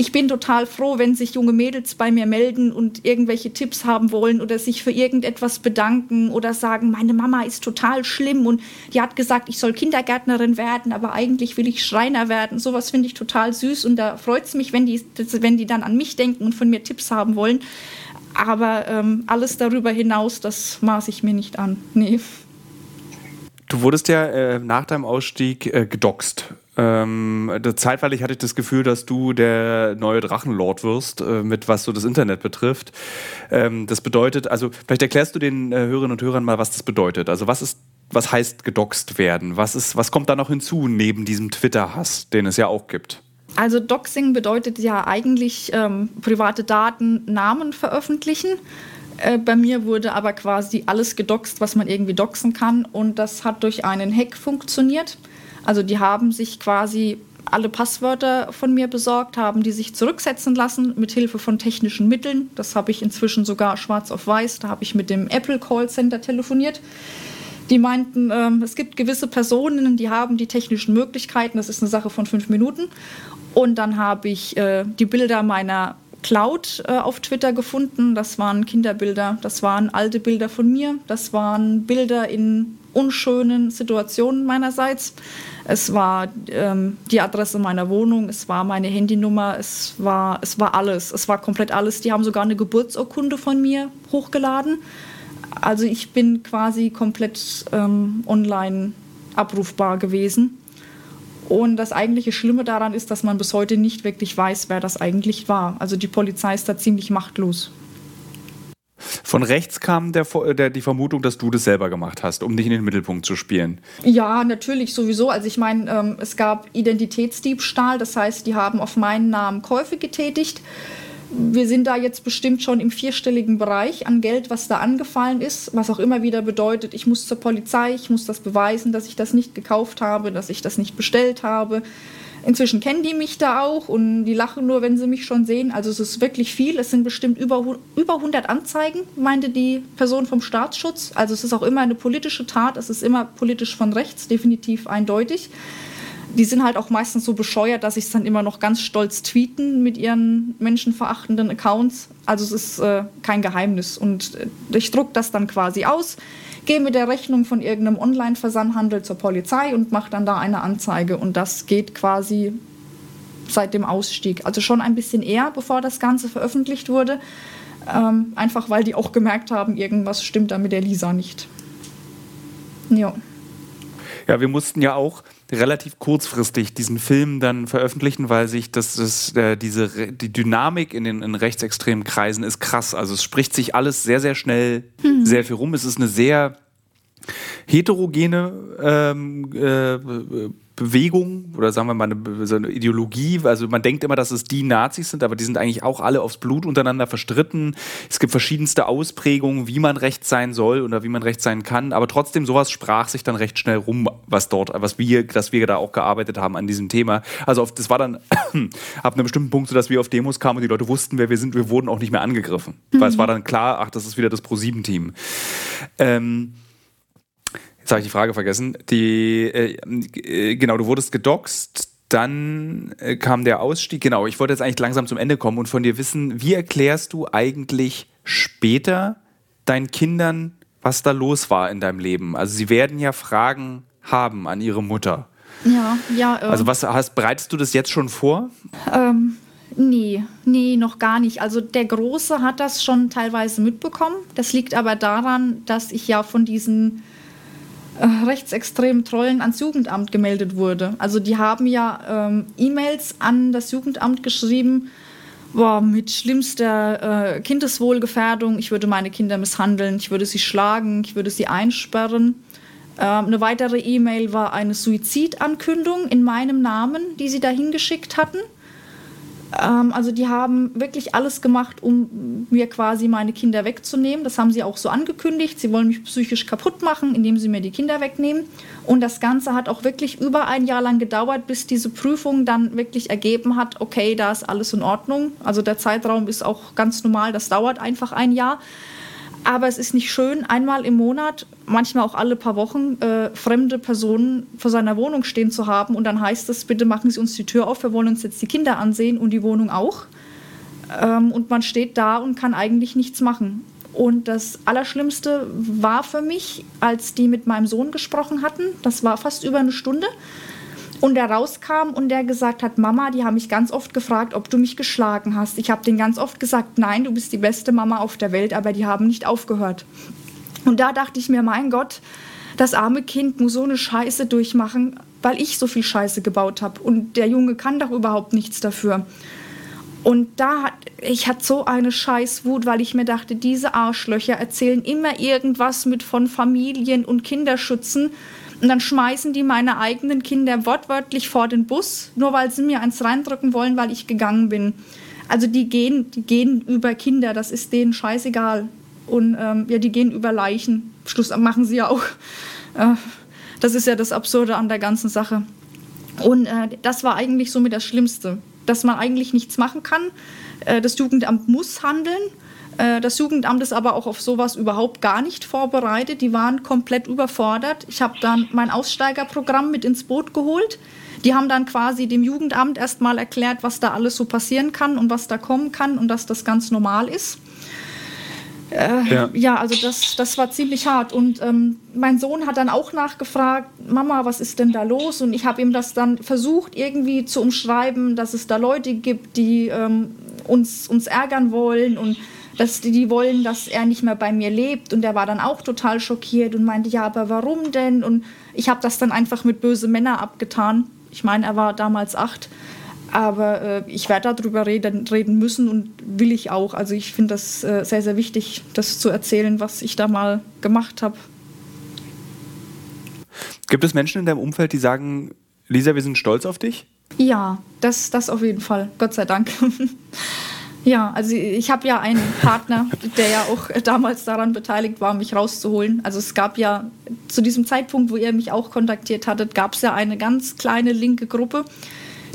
ich bin total froh, wenn sich junge Mädels bei mir melden und irgendwelche Tipps haben wollen oder sich für irgendetwas bedanken oder sagen, meine Mama ist total schlimm und die hat gesagt, ich soll Kindergärtnerin werden, aber eigentlich will ich Schreiner werden. Sowas finde ich total süß und da freut es mich, wenn die, wenn die dann an mich denken und von mir Tipps haben wollen. Aber ähm, alles darüber hinaus, das maße ich mir nicht an. Nee. Du wurdest ja äh, nach deinem Ausstieg äh, gedoxt. Ähm, zeitweilig hatte ich das Gefühl, dass du der neue Drachenlord wirst, äh, mit was so das Internet betrifft. Ähm, das bedeutet, also vielleicht erklärst du den äh, Hörerinnen und Hörern mal, was das bedeutet. Also was ist, was heißt gedoxt werden? Was ist, was kommt da noch hinzu neben diesem Twitter-Hass, den es ja auch gibt? Also Doxing bedeutet ja eigentlich ähm, private Daten, Namen veröffentlichen. Äh, bei mir wurde aber quasi alles gedoxt, was man irgendwie doxen kann. Und das hat durch einen Hack funktioniert. Also die haben sich quasi alle Passwörter von mir besorgt, haben die sich zurücksetzen lassen mit Hilfe von technischen Mitteln. Das habe ich inzwischen sogar schwarz auf weiß. Da habe ich mit dem Apple Call Center telefoniert. Die meinten, ähm, es gibt gewisse Personen, die haben die technischen Möglichkeiten. Das ist eine Sache von fünf Minuten. Und dann habe ich äh, die Bilder meiner Cloud äh, auf Twitter gefunden. Das waren Kinderbilder, das waren alte Bilder von mir, das waren Bilder in unschönen Situationen meinerseits. Es war ähm, die Adresse meiner Wohnung, es war meine Handynummer, es war, es war alles, es war komplett alles. Die haben sogar eine Geburtsurkunde von mir hochgeladen. Also ich bin quasi komplett ähm, online abrufbar gewesen. Und das eigentliche Schlimme daran ist, dass man bis heute nicht wirklich weiß, wer das eigentlich war. Also die Polizei ist da ziemlich machtlos. Von rechts kam der, der, die Vermutung, dass du das selber gemacht hast, um dich in den Mittelpunkt zu spielen. Ja, natürlich sowieso. Also ich meine, ähm, es gab Identitätsdiebstahl, das heißt, die haben auf meinen Namen Käufe getätigt wir sind da jetzt bestimmt schon im vierstelligen Bereich an Geld, was da angefallen ist, was auch immer wieder bedeutet, ich muss zur Polizei, ich muss das beweisen, dass ich das nicht gekauft habe, dass ich das nicht bestellt habe. Inzwischen kennen die mich da auch und die lachen nur, wenn sie mich schon sehen. Also es ist wirklich viel. Es sind bestimmt über, über 100 Anzeigen, meinte die Person vom Staatsschutz. Also es ist auch immer eine politische Tat. Es ist immer politisch von rechts, definitiv eindeutig die sind halt auch meistens so bescheuert, dass sie es dann immer noch ganz stolz tweeten mit ihren menschenverachtenden Accounts. Also es ist äh, kein Geheimnis. Und äh, ich druck das dann quasi aus, gehe mit der Rechnung von irgendeinem Online-Versandhandel zur Polizei und mache dann da eine Anzeige. Und das geht quasi seit dem Ausstieg. Also schon ein bisschen eher, bevor das Ganze veröffentlicht wurde. Ähm, einfach weil die auch gemerkt haben, irgendwas stimmt da mit der Lisa nicht. Ja. Ja, wir mussten ja auch relativ kurzfristig diesen Film dann veröffentlichen, weil sich das, das äh, diese die Dynamik in den in rechtsextremen Kreisen ist krass. Also es spricht sich alles sehr sehr schnell mhm. sehr viel rum. Es ist eine sehr heterogene ähm, äh, Bewegung oder sagen wir mal eine, so eine, Ideologie. Also man denkt immer, dass es die Nazis sind, aber die sind eigentlich auch alle aufs Blut untereinander verstritten. Es gibt verschiedenste Ausprägungen, wie man rechts sein soll oder wie man rechts sein kann. Aber trotzdem, sowas sprach sich dann recht schnell rum, was dort, was wir, dass wir da auch gearbeitet haben an diesem Thema. Also auf, das war dann ab einem bestimmten Punkt so, dass wir auf Demos kamen und die Leute wussten, wer wir sind. Wir wurden auch nicht mehr angegriffen. Mhm. Weil es war dann klar, ach, das ist wieder das Pro-7-Team. Ähm, Jetzt habe ich die Frage vergessen. Die, äh, äh, genau, du wurdest gedoxt, dann äh, kam der Ausstieg. Genau, ich wollte jetzt eigentlich langsam zum Ende kommen und von dir wissen, wie erklärst du eigentlich später deinen Kindern, was da los war in deinem Leben? Also sie werden ja Fragen haben an ihre Mutter. Ja, ja. Ähm, also was hast, bereitest du das jetzt schon vor? Ähm, nee, nee, noch gar nicht. Also der Große hat das schon teilweise mitbekommen. Das liegt aber daran, dass ich ja von diesen äh, rechtsextremen Trollen ans Jugendamt gemeldet wurde. Also die haben ja ähm, E-Mails an das Jugendamt geschrieben, boah, mit schlimmster äh, Kindeswohlgefährdung, ich würde meine Kinder misshandeln, ich würde sie schlagen, ich würde sie einsperren. Ähm, eine weitere E-Mail war eine Suizidankündigung in meinem Namen, die sie dahin geschickt hatten. Ähm, also die haben wirklich alles gemacht, um mir quasi meine Kinder wegzunehmen. Das haben sie auch so angekündigt. Sie wollen mich psychisch kaputt machen, indem sie mir die Kinder wegnehmen. Und das Ganze hat auch wirklich über ein Jahr lang gedauert, bis diese Prüfung dann wirklich ergeben hat, okay, da ist alles in Ordnung. Also der Zeitraum ist auch ganz normal, das dauert einfach ein Jahr. Aber es ist nicht schön, einmal im Monat, manchmal auch alle paar Wochen, äh, fremde Personen vor seiner Wohnung stehen zu haben. Und dann heißt es, bitte machen Sie uns die Tür auf, wir wollen uns jetzt die Kinder ansehen und die Wohnung auch. Ähm, und man steht da und kann eigentlich nichts machen. Und das Allerschlimmste war für mich, als die mit meinem Sohn gesprochen hatten. Das war fast über eine Stunde. Und er rauskam und der gesagt hat, Mama, die haben mich ganz oft gefragt, ob du mich geschlagen hast. Ich habe denen ganz oft gesagt, nein, du bist die beste Mama auf der Welt, aber die haben nicht aufgehört. Und da dachte ich mir, mein Gott, das arme Kind muss so eine Scheiße durchmachen, weil ich so viel Scheiße gebaut habe. Und der Junge kann doch überhaupt nichts dafür. Und da hat, ich hatte so eine Scheißwut, weil ich mir dachte, diese Arschlöcher erzählen immer irgendwas mit von Familien und Kinderschützen und dann schmeißen die meine eigenen Kinder wortwörtlich vor den Bus, nur weil sie mir eins reindrücken wollen, weil ich gegangen bin. Also die gehen, die gehen über Kinder, das ist denen scheißegal. Und ähm, ja, die gehen über Leichen. Schluss machen sie ja auch. Äh, das ist ja das Absurde an der ganzen Sache. Und äh, das war eigentlich somit das Schlimmste, dass man eigentlich nichts machen kann. Äh, das Jugendamt muss handeln das Jugendamt ist aber auch auf sowas überhaupt gar nicht vorbereitet. Die waren komplett überfordert. Ich habe dann mein Aussteigerprogramm mit ins Boot geholt. Die haben dann quasi dem Jugendamt erstmal erklärt, was da alles so passieren kann und was da kommen kann und dass das ganz normal ist. Äh, ja. ja. also das, das war ziemlich hart. Und ähm, mein Sohn hat dann auch nachgefragt, Mama, was ist denn da los? Und ich habe ihm das dann versucht, irgendwie zu umschreiben, dass es da Leute gibt, die ähm, uns, uns ärgern wollen und dass die, die wollen, dass er nicht mehr bei mir lebt. Und er war dann auch total schockiert und meinte, ja, aber warum denn? Und ich habe das dann einfach mit böse Männer abgetan. Ich meine, er war damals acht. Aber äh, ich werde darüber reden, reden müssen und will ich auch. Also ich finde das äh, sehr, sehr wichtig, das zu erzählen, was ich da mal gemacht habe. Gibt es Menschen in deinem Umfeld, die sagen, Lisa, wir sind stolz auf dich? Ja, das, das auf jeden Fall. Gott sei Dank. Ja, also ich habe ja einen Partner, der ja auch damals daran beteiligt war, mich rauszuholen. Also es gab ja zu diesem Zeitpunkt, wo ihr mich auch kontaktiert hattet, gab es ja eine ganz kleine linke Gruppe,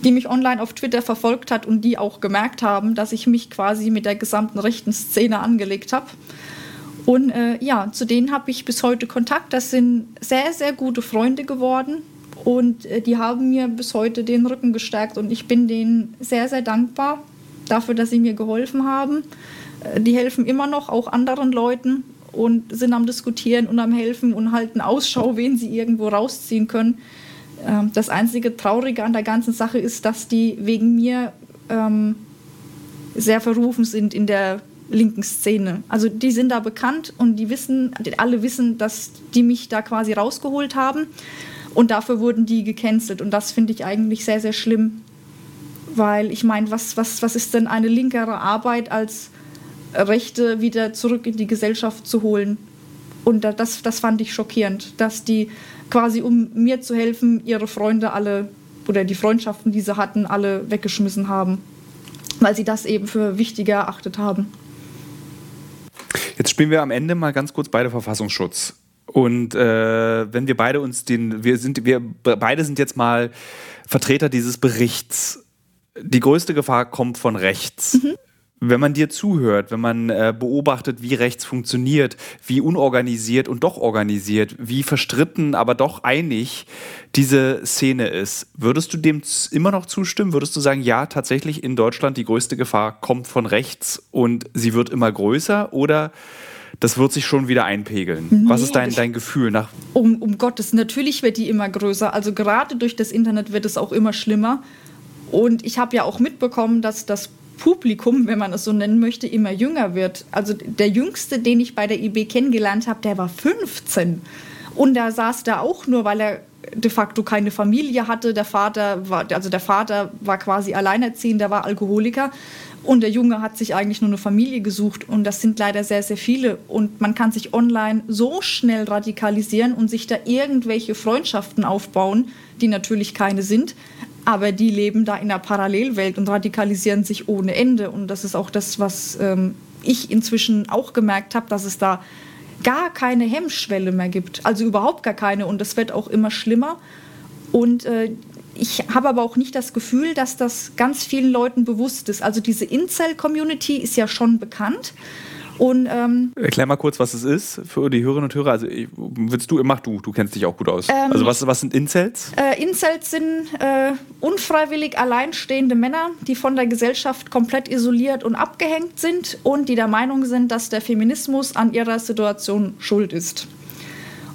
die mich online auf Twitter verfolgt hat und die auch gemerkt haben, dass ich mich quasi mit der gesamten rechten Szene angelegt habe. Und äh, ja, zu denen habe ich bis heute Kontakt. Das sind sehr, sehr gute Freunde geworden. Und äh, die haben mir bis heute den Rücken gestärkt und ich bin denen sehr, sehr dankbar dafür, dass sie mir geholfen haben. Äh, die helfen immer noch auch anderen Leuten und sind am Diskutieren und am Helfen und halten Ausschau, wen sie irgendwo rausziehen können. Ähm, das einzige Traurige an der ganzen Sache ist, dass die wegen mir ähm, sehr verrufen sind in der linken Szene. Also die sind da bekannt und die wissen, alle wissen, dass die mich da quasi rausgeholt haben. Und dafür wurden die gecancelt. Und das finde ich eigentlich sehr, sehr schlimm. Weil ich meine, was, was, was ist denn eine linkere Arbeit, als Rechte wieder zurück in die Gesellschaft zu holen? Und das, das fand ich schockierend, dass die quasi, um mir zu helfen, ihre Freunde alle oder die Freundschaften, die sie hatten, alle weggeschmissen haben, weil sie das eben für wichtiger erachtet haben. Jetzt spielen wir am Ende mal ganz kurz beide Verfassungsschutz. Und äh, wenn wir beide uns den, wir sind, wir beide sind jetzt mal Vertreter dieses Berichts. Die größte Gefahr kommt von rechts. Mhm wenn man dir zuhört, wenn man äh, beobachtet, wie rechts funktioniert, wie unorganisiert und doch organisiert, wie verstritten, aber doch einig diese Szene ist, würdest du dem immer noch zustimmen? Würdest du sagen, ja, tatsächlich in Deutschland die größte Gefahr kommt von rechts und sie wird immer größer oder das wird sich schon wieder einpegeln. Nee, Was ist dein, dein Gefühl nach? Um, um Gottes, natürlich wird die immer größer. Also gerade durch das Internet wird es auch immer schlimmer. Und ich habe ja auch mitbekommen, dass das Publikum, wenn man es so nennen möchte, immer jünger wird. Also der jüngste, den ich bei der IB kennengelernt habe, der war 15. Und da saß da auch nur, weil er de facto keine Familie hatte. Der Vater war, also der Vater war quasi alleinerziehend, der war Alkoholiker. Und der Junge hat sich eigentlich nur eine Familie gesucht. Und das sind leider sehr, sehr viele. Und man kann sich online so schnell radikalisieren und sich da irgendwelche Freundschaften aufbauen, die natürlich keine sind aber die leben da in einer Parallelwelt und radikalisieren sich ohne Ende. Und das ist auch das, was ähm, ich inzwischen auch gemerkt habe, dass es da gar keine Hemmschwelle mehr gibt. Also überhaupt gar keine. Und das wird auch immer schlimmer. Und äh, ich habe aber auch nicht das Gefühl, dass das ganz vielen Leuten bewusst ist. Also diese Incel-Community ist ja schon bekannt. Und, ähm, Erklär mal kurz, was es ist für die Hörerinnen und Hörer. Also willst du, mach du, du kennst dich auch gut aus. Ähm, also was, was sind Incels? Äh, Incels sind äh, unfreiwillig alleinstehende Männer, die von der Gesellschaft komplett isoliert und abgehängt sind und die der Meinung sind, dass der Feminismus an ihrer Situation schuld ist.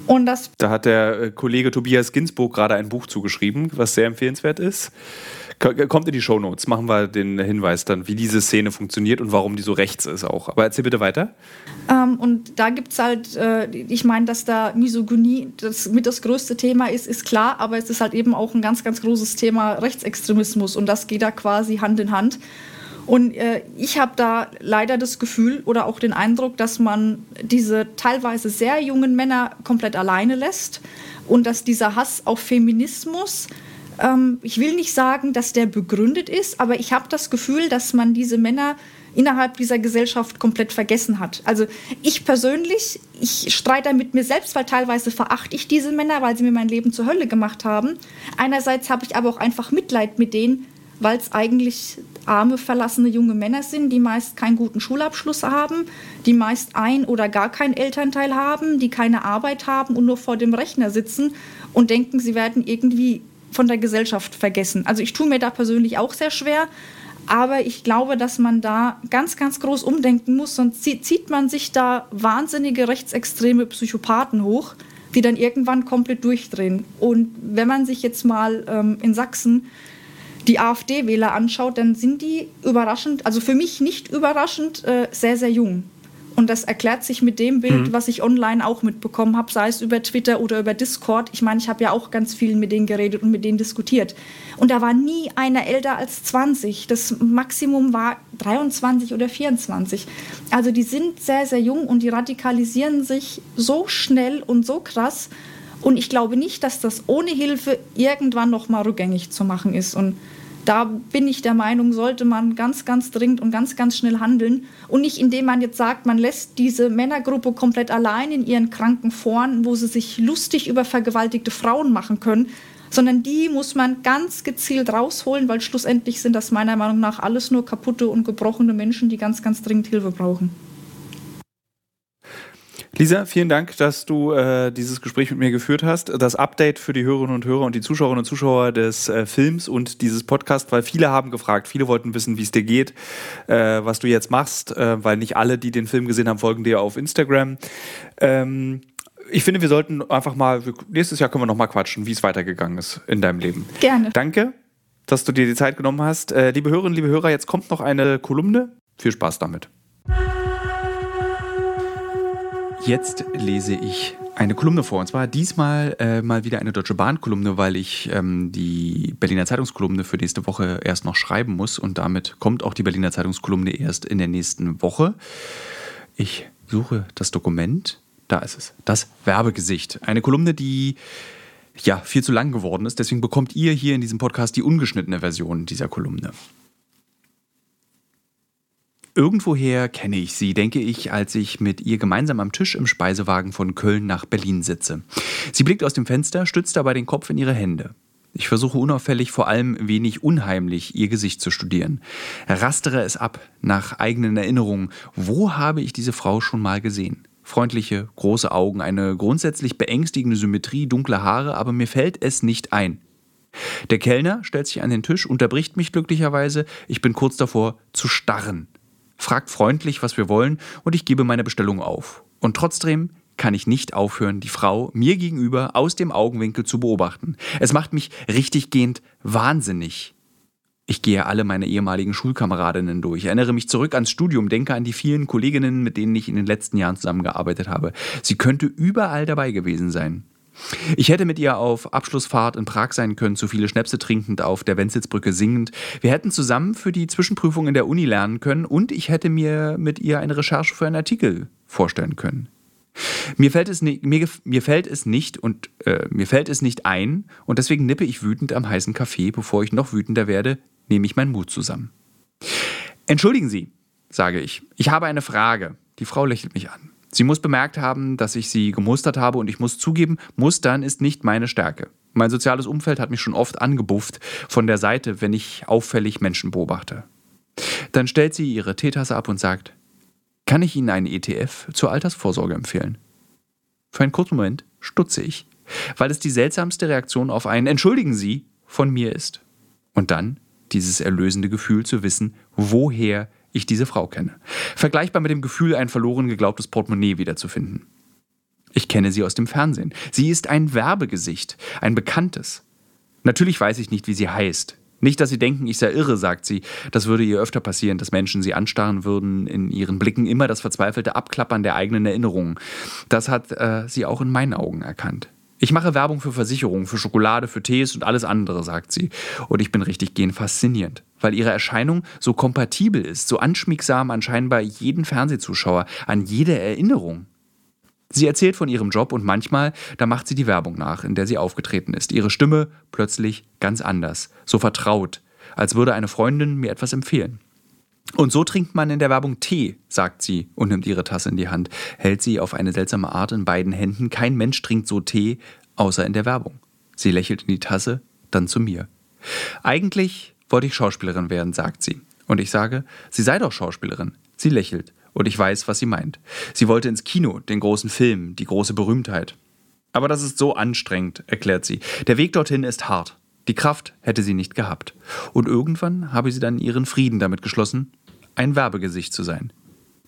Und das da hat der äh, Kollege Tobias Ginsburg gerade ein Buch zugeschrieben, was sehr empfehlenswert ist. Kommt in die Shownotes, machen wir den Hinweis dann, wie diese Szene funktioniert und warum die so rechts ist auch. Aber erzähl bitte weiter. Ähm, und da gibt es halt, äh, ich meine, dass da Misogynie das mit das größte Thema ist, ist klar, aber es ist halt eben auch ein ganz, ganz großes Thema Rechtsextremismus und das geht da quasi Hand in Hand. Und äh, ich habe da leider das Gefühl oder auch den Eindruck, dass man diese teilweise sehr jungen Männer komplett alleine lässt und dass dieser Hass auf Feminismus ähm, ich will nicht sagen, dass der begründet ist, aber ich habe das Gefühl, dass man diese Männer innerhalb dieser Gesellschaft komplett vergessen hat. Also ich persönlich, ich streite mit mir selbst, weil teilweise verachte ich diese Männer, weil sie mir mein Leben zur Hölle gemacht haben. Einerseits habe ich aber auch einfach Mitleid mit denen, weil es eigentlich arme, verlassene junge Männer sind, die meist keinen guten Schulabschluss haben, die meist ein oder gar keinen Elternteil haben, die keine Arbeit haben und nur vor dem Rechner sitzen und denken, sie werden irgendwie von der Gesellschaft vergessen. Also ich tue mir da persönlich auch sehr schwer, aber ich glaube, dass man da ganz, ganz groß umdenken muss, sonst zieht man sich da wahnsinnige rechtsextreme Psychopathen hoch, die dann irgendwann komplett durchdrehen. Und wenn man sich jetzt mal ähm, in Sachsen die AfD-Wähler anschaut, dann sind die überraschend, also für mich nicht überraschend, äh, sehr, sehr jung. Und das erklärt sich mit dem Bild, mhm. was ich online auch mitbekommen habe, sei es über Twitter oder über Discord. Ich meine, ich habe ja auch ganz viel mit denen geredet und mit denen diskutiert. Und da war nie einer älter als 20. Das Maximum war 23 oder 24. Also die sind sehr, sehr jung und die radikalisieren sich so schnell und so krass. Und ich glaube nicht, dass das ohne Hilfe irgendwann noch mal rückgängig zu machen ist. Und da bin ich der Meinung, sollte man ganz, ganz dringend und ganz, ganz schnell handeln. Und nicht indem man jetzt sagt, man lässt diese Männergruppe komplett allein in ihren kranken Foren, wo sie sich lustig über vergewaltigte Frauen machen können, sondern die muss man ganz gezielt rausholen, weil schlussendlich sind das meiner Meinung nach alles nur kaputte und gebrochene Menschen, die ganz, ganz dringend Hilfe brauchen. Lisa, vielen Dank, dass du äh, dieses Gespräch mit mir geführt hast. Das Update für die Hörerinnen und Hörer und die Zuschauerinnen und Zuschauer des äh, Films und dieses Podcasts, weil viele haben gefragt, viele wollten wissen, wie es dir geht, äh, was du jetzt machst, äh, weil nicht alle, die den Film gesehen haben, folgen dir auf Instagram. Ähm, ich finde, wir sollten einfach mal, nächstes Jahr können wir noch mal quatschen, wie es weitergegangen ist in deinem Leben. Gerne. Danke, dass du dir die Zeit genommen hast. Äh, liebe Hörerinnen, liebe Hörer, jetzt kommt noch eine Kolumne. Viel Spaß damit. Jetzt lese ich eine Kolumne vor. Und zwar diesmal äh, mal wieder eine Deutsche Bahn-Kolumne, weil ich ähm, die Berliner Zeitungskolumne für nächste Woche erst noch schreiben muss. Und damit kommt auch die Berliner Zeitungskolumne erst in der nächsten Woche. Ich suche das Dokument. Da ist es. Das Werbegesicht. Eine Kolumne, die ja viel zu lang geworden ist. Deswegen bekommt ihr hier in diesem Podcast die ungeschnittene Version dieser Kolumne. Irgendwoher kenne ich sie, denke ich, als ich mit ihr gemeinsam am Tisch im Speisewagen von Köln nach Berlin sitze. Sie blickt aus dem Fenster, stützt dabei den Kopf in ihre Hände. Ich versuche unauffällig, vor allem wenig unheimlich, ihr Gesicht zu studieren. Rastere es ab, nach eigenen Erinnerungen. Wo habe ich diese Frau schon mal gesehen? Freundliche, große Augen, eine grundsätzlich beängstigende Symmetrie, dunkle Haare, aber mir fällt es nicht ein. Der Kellner stellt sich an den Tisch, unterbricht mich glücklicherweise. Ich bin kurz davor zu starren fragt freundlich, was wir wollen und ich gebe meine Bestellung auf. Und trotzdem kann ich nicht aufhören, die Frau mir gegenüber aus dem Augenwinkel zu beobachten. Es macht mich richtiggehend wahnsinnig. Ich gehe alle meine ehemaligen Schulkameradinnen durch, erinnere mich zurück ans Studium, denke an die vielen Kolleginnen, mit denen ich in den letzten Jahren zusammengearbeitet habe. Sie könnte überall dabei gewesen sein. Ich hätte mit ihr auf Abschlussfahrt in Prag sein können, zu viele Schnäpse trinkend, auf der Wenzelbrücke singend. Wir hätten zusammen für die Zwischenprüfung in der Uni lernen können und ich hätte mir mit ihr eine Recherche für einen Artikel vorstellen können. Mir fällt es, nicht, mir, mir fällt es nicht und äh, mir fällt es nicht ein und deswegen nippe ich wütend am heißen Kaffee, bevor ich noch wütender werde, nehme ich meinen Mut zusammen. Entschuldigen Sie, sage ich. Ich habe eine Frage. Die Frau lächelt mich an. Sie muss bemerkt haben, dass ich sie gemustert habe und ich muss zugeben, mustern ist nicht meine Stärke. Mein soziales Umfeld hat mich schon oft angebufft von der Seite, wenn ich auffällig Menschen beobachte. Dann stellt sie ihre Teetasse ab und sagt, kann ich Ihnen einen ETF zur Altersvorsorge empfehlen? Für einen kurzen Moment stutze ich, weil es die seltsamste Reaktion auf einen Entschuldigen Sie von mir ist. Und dann dieses erlösende Gefühl zu wissen, woher ich diese Frau kenne. Vergleichbar mit dem Gefühl, ein verloren geglaubtes Portemonnaie wiederzufinden. Ich kenne sie aus dem Fernsehen. Sie ist ein Werbegesicht, ein bekanntes. Natürlich weiß ich nicht, wie sie heißt. Nicht, dass Sie denken, ich sei irre, sagt sie. Das würde ihr öfter passieren, dass Menschen sie anstarren würden, in ihren Blicken immer das verzweifelte Abklappern der eigenen Erinnerungen. Das hat äh, sie auch in meinen Augen erkannt. Ich mache Werbung für Versicherungen, für Schokolade, für Tees und alles andere, sagt sie. Und ich bin richtig gehen faszinierend, weil ihre Erscheinung so kompatibel ist, so anschmiegsam an scheinbar jeden Fernsehzuschauer, an jede Erinnerung. Sie erzählt von ihrem Job und manchmal, da macht sie die Werbung nach, in der sie aufgetreten ist. Ihre Stimme plötzlich ganz anders, so vertraut, als würde eine Freundin mir etwas empfehlen. Und so trinkt man in der Werbung Tee, sagt sie und nimmt ihre Tasse in die Hand, hält sie auf eine seltsame Art in beiden Händen. Kein Mensch trinkt so Tee, außer in der Werbung. Sie lächelt in die Tasse, dann zu mir. Eigentlich wollte ich Schauspielerin werden, sagt sie. Und ich sage, sie sei doch Schauspielerin. Sie lächelt und ich weiß, was sie meint. Sie wollte ins Kino, den großen Film, die große Berühmtheit. Aber das ist so anstrengend, erklärt sie. Der Weg dorthin ist hart. Die Kraft hätte sie nicht gehabt. Und irgendwann habe sie dann ihren Frieden damit geschlossen, ein Werbegesicht zu sein.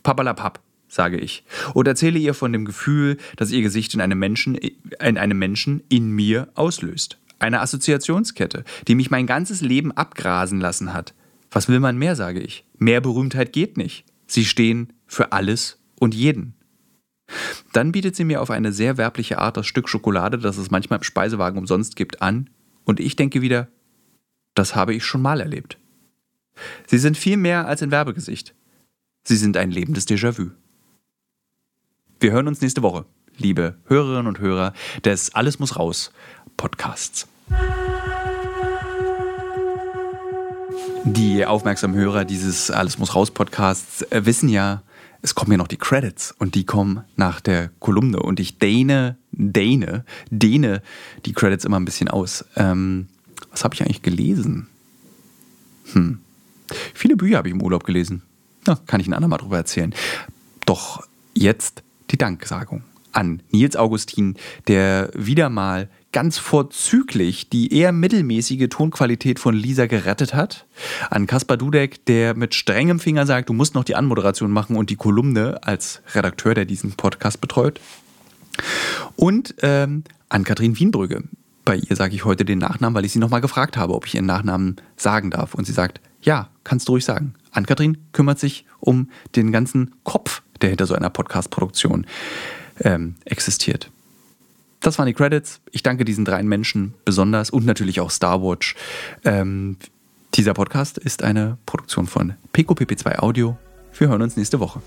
Papalapap, sage ich, und erzähle ihr von dem Gefühl, das ihr Gesicht in einem Menschen in, einem Menschen in mir auslöst. Eine Assoziationskette, die mich mein ganzes Leben abgrasen lassen hat. Was will man mehr, sage ich. Mehr Berühmtheit geht nicht. Sie stehen für alles und jeden. Dann bietet sie mir auf eine sehr werbliche Art das Stück Schokolade, das es manchmal im Speisewagen umsonst gibt, an, und ich denke wieder, das habe ich schon mal erlebt. Sie sind viel mehr als ein Werbegesicht. Sie sind ein lebendes Déjà-vu. Wir hören uns nächste Woche, liebe Hörerinnen und Hörer des Alles muss raus Podcasts. Die aufmerksamen Hörer dieses Alles muss raus Podcasts äh, wissen ja, es kommen ja noch die Credits und die kommen nach der Kolumne und ich dehne, dehne, dehne die Credits immer ein bisschen aus. Ähm, was habe ich eigentlich gelesen? Hm. Viele Bücher habe ich im Urlaub gelesen. Ja, kann ich ein andermal drüber erzählen. Doch jetzt die Danksagung an Nils Augustin, der wieder mal ganz vorzüglich die eher mittelmäßige Tonqualität von Lisa gerettet hat. An Kaspar Dudek, der mit strengem Finger sagt, du musst noch die Anmoderation machen und die Kolumne als Redakteur, der diesen Podcast betreut. Und ähm, an Kathrin Wienbrügge. Bei ihr sage ich heute den Nachnamen, weil ich sie nochmal gefragt habe, ob ich ihren Nachnamen sagen darf. Und sie sagt, ja, kannst du ruhig sagen. Ann-Kathrin kümmert sich um den ganzen Kopf, der hinter so einer Podcast-Produktion ähm, existiert. Das waren die Credits. Ich danke diesen dreien Menschen besonders und natürlich auch Starwatch. Ähm, dieser Podcast ist eine Produktion von PQPP2 Audio. Wir hören uns nächste Woche.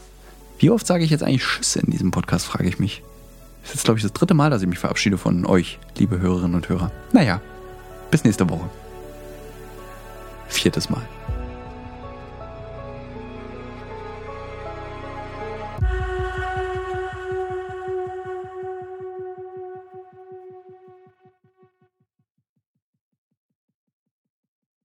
Wie oft sage ich jetzt eigentlich Tschüss in diesem Podcast, frage ich mich. Das ist glaube ich, das dritte Mal, dass ich mich verabschiede von euch, liebe Hörerinnen und Hörer. Naja, bis nächste Woche. Viertes Mal.